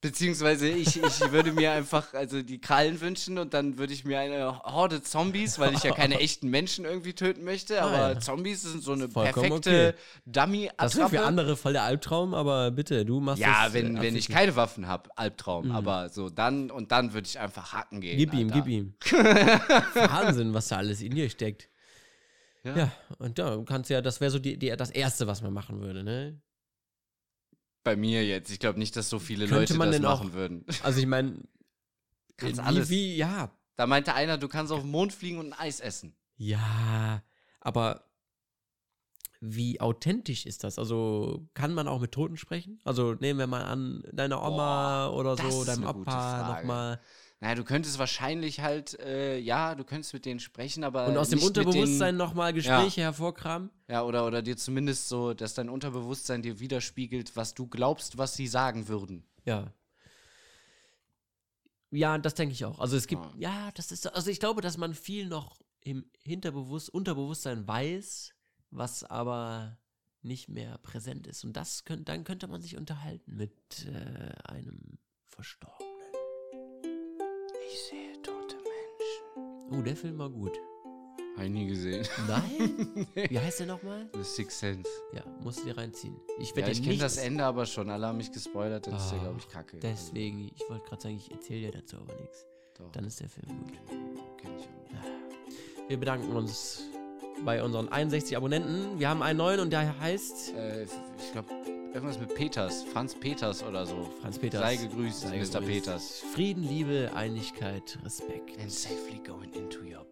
Beziehungsweise ich, ich würde mir einfach also die Krallen wünschen und dann würde ich mir eine Horde Zombies, weil ich ja keine echten Menschen irgendwie töten möchte, Ah, aber ja. Zombies sind so eine Vollkommen perfekte Das wäre für andere voll der Albtraum, aber bitte, du machst Ja, das. äh, wenn, wenn ich keine Waffen habe, Albtraum. Aber so dann und dann würde ich einfach hacken gehen. Gib ihm, Alter. gib ihm. Wahnsinn, was da alles in dir steckt. Ja. Ja, und da kannst ja, das wäre so die, die, das Erste, was man machen würde, ne? Bei mir jetzt. Ich glaube nicht, dass so viele Könnte Leute man das denn auch- machen würden. Also ich meine, Kannst wie, alles. wie, ja, Da meinte einer, du kannst auf den Mond fliegen und ein Eis essen. ja, aber wie authentisch ist das? Also kann man auch mit Toten sprechen? Also nehmen wir mal an, deine Oma oder das so, deinem Frage. nochmal. Naja, du könntest wahrscheinlich halt, äh, ja, du könntest mit denen sprechen, aber. Und aus dem Unterbewusstsein nochmal Gespräche hervorkramen? Ja, oder, oder dir zumindest so, dass dein Unterbewusstsein dir widerspiegelt, was du glaubst, was sie sagen würden. Ja. Ja, das denke ich auch. Also es gibt, Ja. ja, das ist, also ich glaube, dass man viel noch im Hinterbewusst, Unterbewusstsein weiß, was aber nicht mehr präsent ist. Und das könnt, dann könnte man sich unterhalten mit äh, einem Verstorbenen. Ich sehe tote Menschen. Oh, der Film war gut. Hab ich nie gesehen. Nein? Wie heißt der nochmal? The Sixth Sense. Ja, musst du dir reinziehen. Ich Ja, werde ich dir kenne das Ende aber schon. Alle haben mich gespoilert, das ist ja, Ah, glaube ich, kacke. Deswegen, ich wollte gerade sagen, ich erzähle dir dazu aber nichts. Doch, Dann ist der Film gut. kenn ich auch. Wir bedanken uns bei unseren 61 Abonnenten. Wir haben einen neuen und der heißt Äh, ich glaube, irgendwas mit Peters. Franz Peters oder so. Franz Peters. Sei gegrüßt, Sei Mr. Peters. Frieden, Liebe, Einigkeit, Respekt. And safely going into your